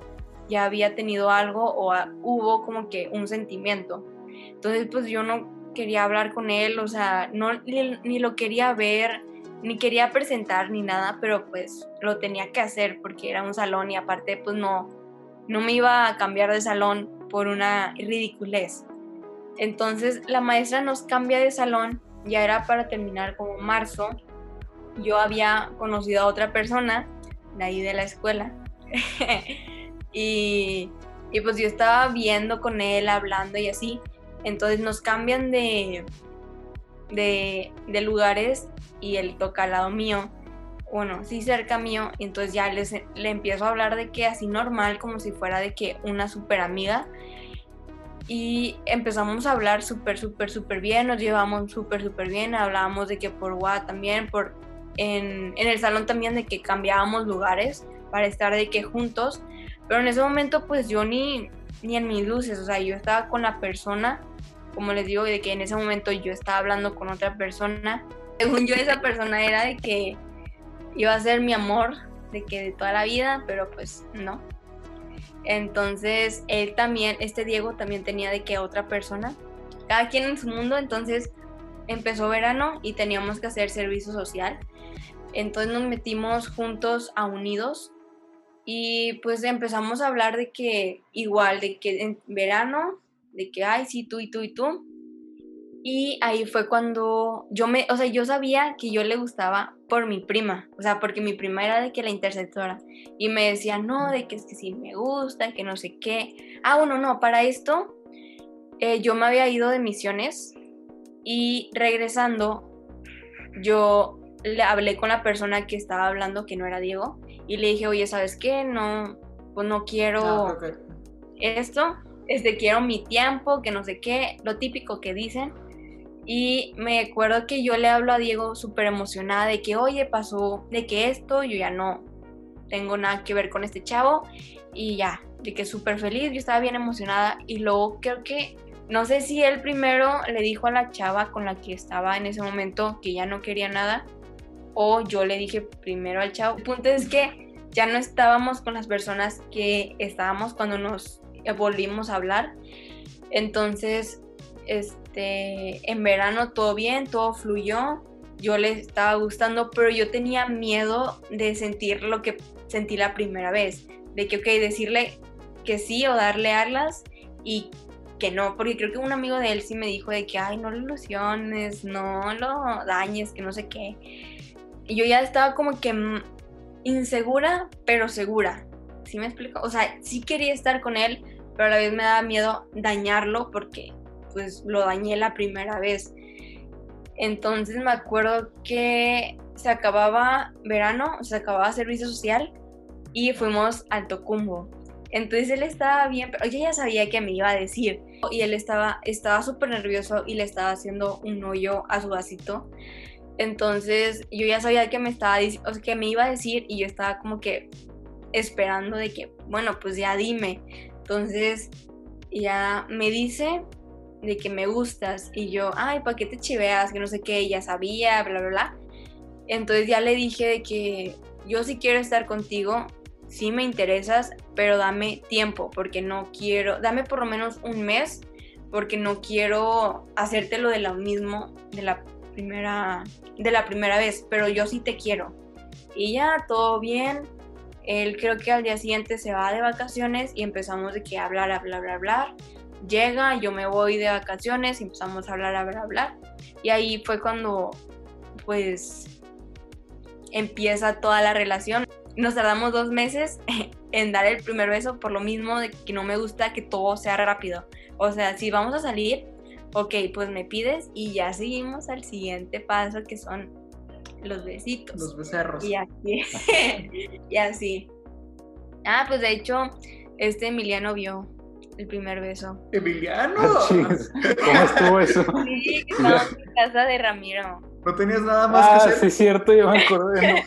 ya había tenido algo o hubo como que un sentimiento. Entonces, pues yo no quería hablar con él, o sea, no ni, ni lo quería ver, ni quería presentar ni nada, pero pues lo tenía que hacer porque era un salón y aparte pues no no me iba a cambiar de salón por una ridiculez. Entonces, la maestra nos cambia de salón ya era para terminar como marzo, yo había conocido a otra persona de ahí de la escuela. y, y pues yo estaba viendo con él, hablando y así. Entonces nos cambian de, de, de lugares y él toca al lado mío. Bueno, sí cerca mío. Entonces ya les, le empiezo a hablar de que así normal, como si fuera de que una super amiga. Y empezamos a hablar súper, súper, súper bien. Nos llevamos súper, súper bien. Hablábamos de que por WhatsApp también, por en, en el salón también de que cambiábamos lugares para estar de que juntos. Pero en ese momento pues yo ni, ni en mis luces, o sea, yo estaba con la persona, como les digo, de que en ese momento yo estaba hablando con otra persona. Según yo esa persona era de que iba a ser mi amor, de que de toda la vida, pero pues no. Entonces él también, este Diego también tenía de que otra persona, cada quien en su mundo, entonces empezó verano y teníamos que hacer servicio social. Entonces nos metimos juntos a Unidos y pues empezamos a hablar de que igual, de que en verano, de que, ay, sí, tú y tú y tú. Y ahí fue cuando yo me, o sea, yo sabía que yo le gustaba por mi prima, o sea, porque mi prima era de que la interceptora. Y me decía, no, de que es que sí me gusta, que no sé qué. Ah, bueno, no, para esto eh, yo me había ido de misiones y regresando, yo le hablé con la persona que estaba hablando, que no era Diego, y le dije, oye, ¿sabes qué? No, pues no quiero Ah, ok. esto, este, quiero mi tiempo, que no sé qué, lo típico que dicen. Y me acuerdo que yo le hablo a Diego súper emocionada de que, oye, pasó de que esto, yo ya no tengo nada que ver con este chavo. Y ya, de que súper feliz, yo estaba bien emocionada. Y luego creo que, no sé si él primero le dijo a la chava con la que estaba en ese momento que ya no quería nada. O yo le dije primero al chavo. El punto es que ya no estábamos con las personas que estábamos cuando nos volvimos a hablar. Entonces, este, en verano todo bien, todo fluyó. Yo le estaba gustando, pero yo tenía miedo de sentir lo que sentí la primera vez. De que, ok, decirle que sí o darle alas y que no, porque creo que un amigo de él sí me dijo de que, ay, no lo ilusiones, no lo dañes, que no sé qué. Y yo ya estaba como que insegura, pero segura. ¿Sí me explico? O sea, sí quería estar con él, pero a la vez me daba miedo dañarlo porque pues lo dañé la primera vez. Entonces me acuerdo que se acababa verano, se acababa servicio social y fuimos al Tocumbo. Entonces él estaba bien, pero yo ya sabía que me iba a decir. Y él estaba estaba súper nervioso y le estaba haciendo un hoyo a su vasito. Entonces yo ya sabía que me estaba o sea, que me iba a decir y yo estaba como que esperando de que, bueno, pues ya dime. Entonces ya me dice de que me gustas y yo, ay, ¿para qué te chiveas? Que no sé qué, ya sabía, bla, bla, bla. Entonces ya le dije de que yo sí quiero estar contigo, sí me interesas, pero dame tiempo porque no quiero, dame por lo menos un mes porque no quiero hacerte lo de lo mismo de la primera de la primera vez, pero yo sí te quiero. Y ya todo bien. Él creo que al día siguiente se va de vacaciones y empezamos de que hablar, hablar, hablar, hablar. Llega, yo me voy de vacaciones y empezamos a hablar, hablar, hablar. Y ahí fue cuando pues empieza toda la relación. Nos tardamos dos meses en dar el primer beso por lo mismo de que no me gusta que todo sea rápido. O sea, si vamos a salir, ok, pues me pides y ya seguimos al siguiente paso que son los besitos. Los becerros. Y así. y así. Ah, pues de hecho, este Emiliano vio el primer beso. Emiliano. Ah. ¿Cómo estuvo eso? Sí, estábamos en casa de Ramiro. No tenías nada más Ah, que sí, hacer. es cierto, yo me acordé. ¿no?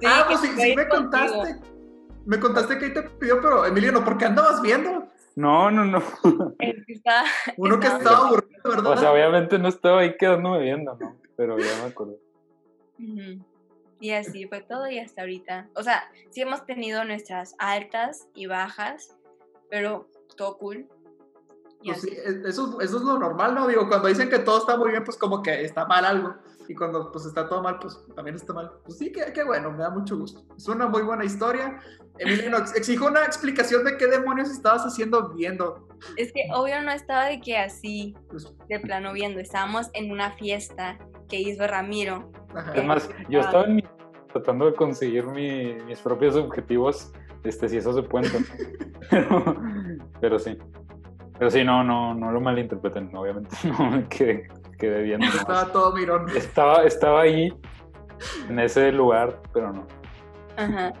Sí, ah, pues sí, sí me contigo. contaste. Me contaste que ahí te pidió, pero Emiliano, ¿por qué andabas viendo? No, no, no. El que está- Uno que estaba- aburrido, ¿verdad? O sea, obviamente no estaba ahí quedándome viendo, ¿no? Pero ya me acordé. Ujú. Y así fue todo y hasta ahorita. O sea, sí hemos tenido nuestras altas y bajas, pero todo cool. Y Pues así. eso, eso es lo normal, ¿no? Digo, cuando dicen que todo está muy bien, pues como que está mal algo. Y cuando pues está todo mal, pues también está mal. Pues sí, qué, qué bueno, me da mucho gusto. Es una muy buena historia. Emiliano, ex- exijo una explicación de qué demonios estabas haciendo viendo. Es que obvio no estaba de que así, Pues, de plano viendo. Estábamos en una fiesta que hizo Ramiro. ajá. Es más, yo estaba en mi- tratando de conseguir mi- mis propios objetivos, este, si eso se puede entender. pero, pero sí. Pero sí, no, no, no lo malinterpreten, obviamente no me quedé, quedé viendo. nomás. Estaba todo mirón. Estaba, estaba ahí, en ese lugar, pero no. Ajá.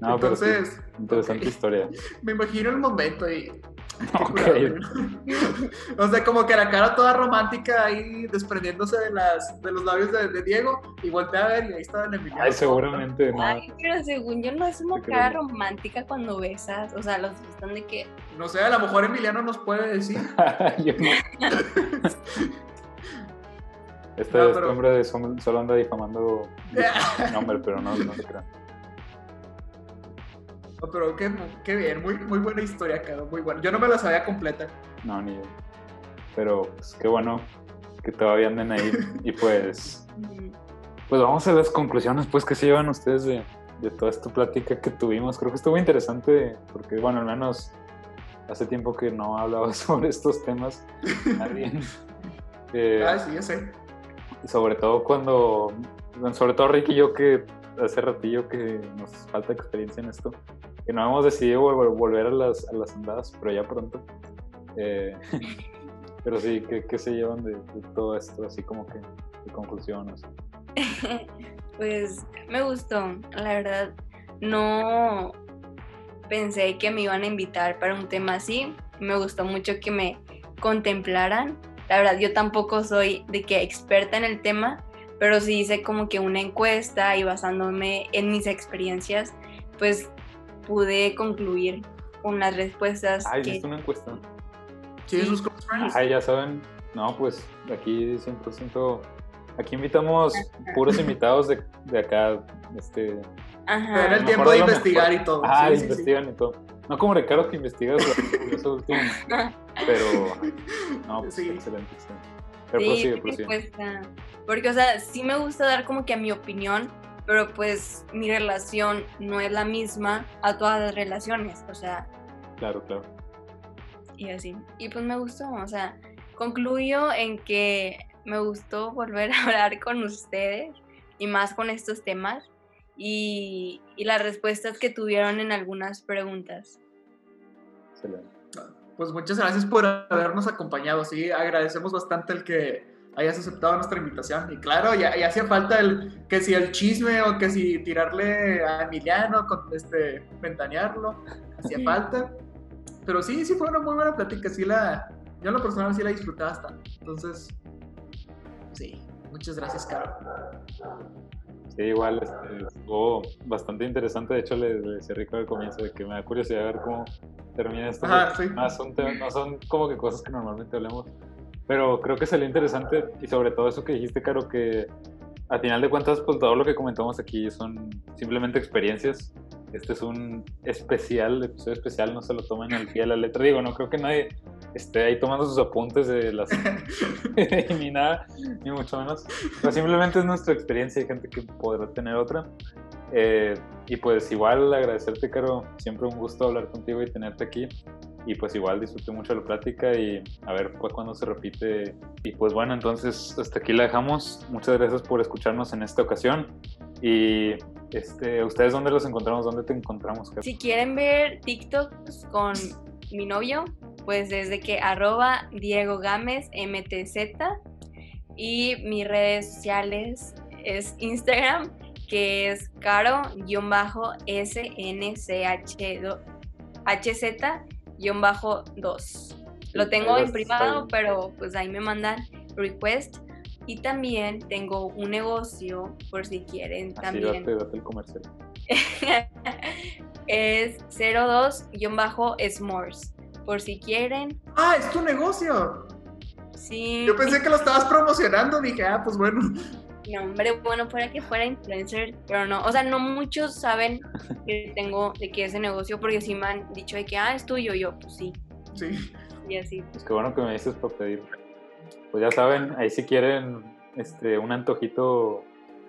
No, pero sí, Entonces, interesante ok. historia. me imagino el momento y... Ok. o sea, como que la cara toda romántica ahí desprendiéndose de, las, de los labios de, de Diego y voltea a ver y ahí estaba el Emiliano. Ay, seguramente no. Ay, pero según yo no es una Te cara creo. romántica cuando besas. O sea, los están de que. No sé, a lo mejor Emiliano nos puede decir. Este, No, este pero- hombre de solo anda difamando mi nombre, pero no, no se crean. No, pero qué, qué bien, muy, muy buena historia, Caro, muy buena. Yo no me la sabía completa. No, ni yo. Pero pues, qué bueno que todavía anden ahí. Y pues, pues vamos a las conclusiones pues que se llevan ustedes de, de toda esta plática que tuvimos. Creo que estuvo interesante porque, bueno, al menos hace tiempo que no hablaba sobre estos temas. Alguien. Eh, Ah, sí, ya sé. sobre todo cuando, bueno, sobre todo Ricky y yo que hace ratillo que nos falta experiencia en esto, que no hemos decidido vol- volver a las, a las andadas, pero ya pronto. Eh, pero sí, ¿qué, qué se llevan de, de todo esto? Así como que de conclusiones. Pues me gustó, la verdad. No pensé que me iban a invitar para un tema así. Me gustó mucho que me contemplaran. La verdad, yo tampoco soy de que experta en el tema, pero sí hice como que una encuesta y basándome en mis experiencias, pues pude concluir unas respuestas Ay, que... ¿viste una encuesta? Sí, Sí. sus. Ay, ya saben. No, pues aquí 100%. Aquí invitamos puros invitados de, de acá. Este, Tener Ajá. el mejor tiempo de investigar mejor. y todo. Ah, Sí, sí, sí. investigan y todo. No como Ricardo que investiga eso último. Pero, no, pues Sí. excelente, excelente. Pero Sí, prosigue, prosigue. Porque, o sea, sí me gusta dar como que a mi opinión, pero pues mi relación no es la misma a todas las relaciones, o sea, Claro, claro. y así. Y pues me gustó, o sea, concluyo en que me gustó volver a hablar con ustedes y más con estos temas y, y las respuestas que tuvieron en algunas preguntas. Excelente. Pues muchas gracias por habernos acompañado. Sí, agradecemos bastante el que hayas aceptado nuestra invitación. Y claro, ya, ya hacía falta el que si el chisme o que si tirarle a Emiliano, con, este, ventanearlo, hacía falta. Pero sí, sí fue una muy buena plática. Sí la, yo en lo personal sí la disfruté bastante. Entonces, sí, muchas gracias, Caro. Sí, igual este, estuvo bastante interesante. De hecho, le, le decía Rico al comienzo de que me da curiosidad ver cómo termina esto. Ajá, sí. no, son, no son como que cosas que normalmente hablemos. Pero creo que salió interesante y sobre todo eso que dijiste, Caro, que al final de cuentas, pues todo lo que comentamos aquí son simplemente experiencias. Este es un especial, episodio especial, no se lo tomen al pie de la letra. Digo, no creo que nadie esté ahí tomando sus apuntes de las ni nada, ni mucho menos. Pero simplemente es nuestra experiencia, hay gente que podrá tener otra. Eh, y pues igual agradecerte, Caro, siempre un gusto hablar contigo y tenerte aquí. Y pues igual disfruté mucho la plática y a ver pues, cuándo se repite. Y pues bueno, entonces hasta aquí la dejamos. Muchas gracias por escucharnos en esta ocasión. Y este, ¿ustedes dónde los encontramos? ¿Dónde te encontramos? Si quieren ver TikToks con mi novio, pues desde que arroba Diego Gámez MTZ y mis redes sociales es Instagram que es caro-snch-hz-2. Lo tengo en privado, pero pues ahí me mandan request. Y también tengo un negocio, por si quieren Así también date, date el comercial. es 02-S'mores. Por si quieren. Ah, es tu negocio. Sí. Yo pensé que lo estabas promocionando. Dije, ah, pues bueno. No, hombre, bueno, fuera que fuera influencer, pero no. O sea, no muchos saben que tengo de que ese negocio, porque sí me han dicho de que, ah, es tuyo. Yo, pues sí. Sí. Y así. Pues qué bueno que me dices para pedir. pues ya saben, ahí si quieren este, un antojito,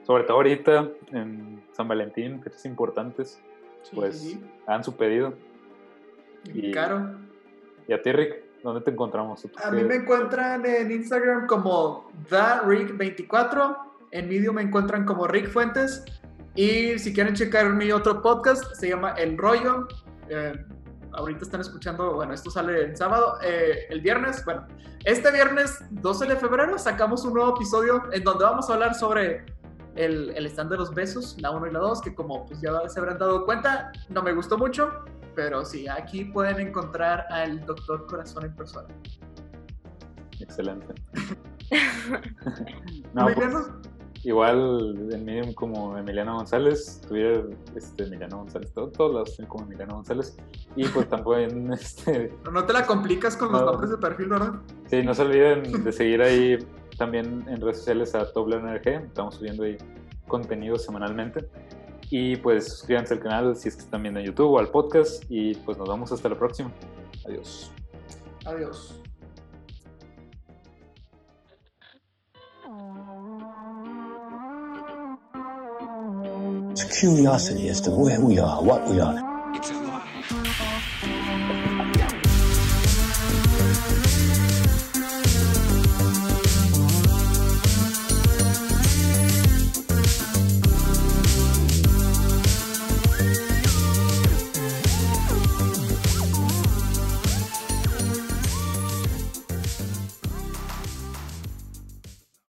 sobre todo ahorita en San Valentín, fechas importantes, pues sí, sí. hagan su pedido. Y- Caro. Y a ti, Rick, ¿dónde te encontramos? ¿Tú A mí me encuentran en Instagram como TheRick24. En Medium me encuentran como Rick Fuentes. Y si quieren checar mi otro podcast, se llama El Rollo. Eh, ahorita están escuchando, bueno, esto sale el sábado. eh, el viernes, bueno, este viernes 12 de febrero sacamos un nuevo episodio en donde vamos a hablar sobre el, el stand de los besos, la 1 y la 2, que como pues ya se habrán dado cuenta, no me gustó mucho. Pero sí, aquí pueden encontrar al Doctor Corazón en persona. Excelente. no, pues, igual en Medium como Emiliano González, Twitter este, Emiliano González, todo- todos los como Emiliano González. Y pues también, este, no te la complicas con los No. nombres de perfil, ¿verdad? sí, no se olviden de seguir ahí también en redes sociales a TopLearnerG, estamos subiendo ahí contenido semanalmente. Y pues suscríbanse al canal si es que están viendo en YouTube o al podcast. Y pues nos vemos hasta la próxima. Adiós. Adiós. It's curiosity as to where we are, what we are.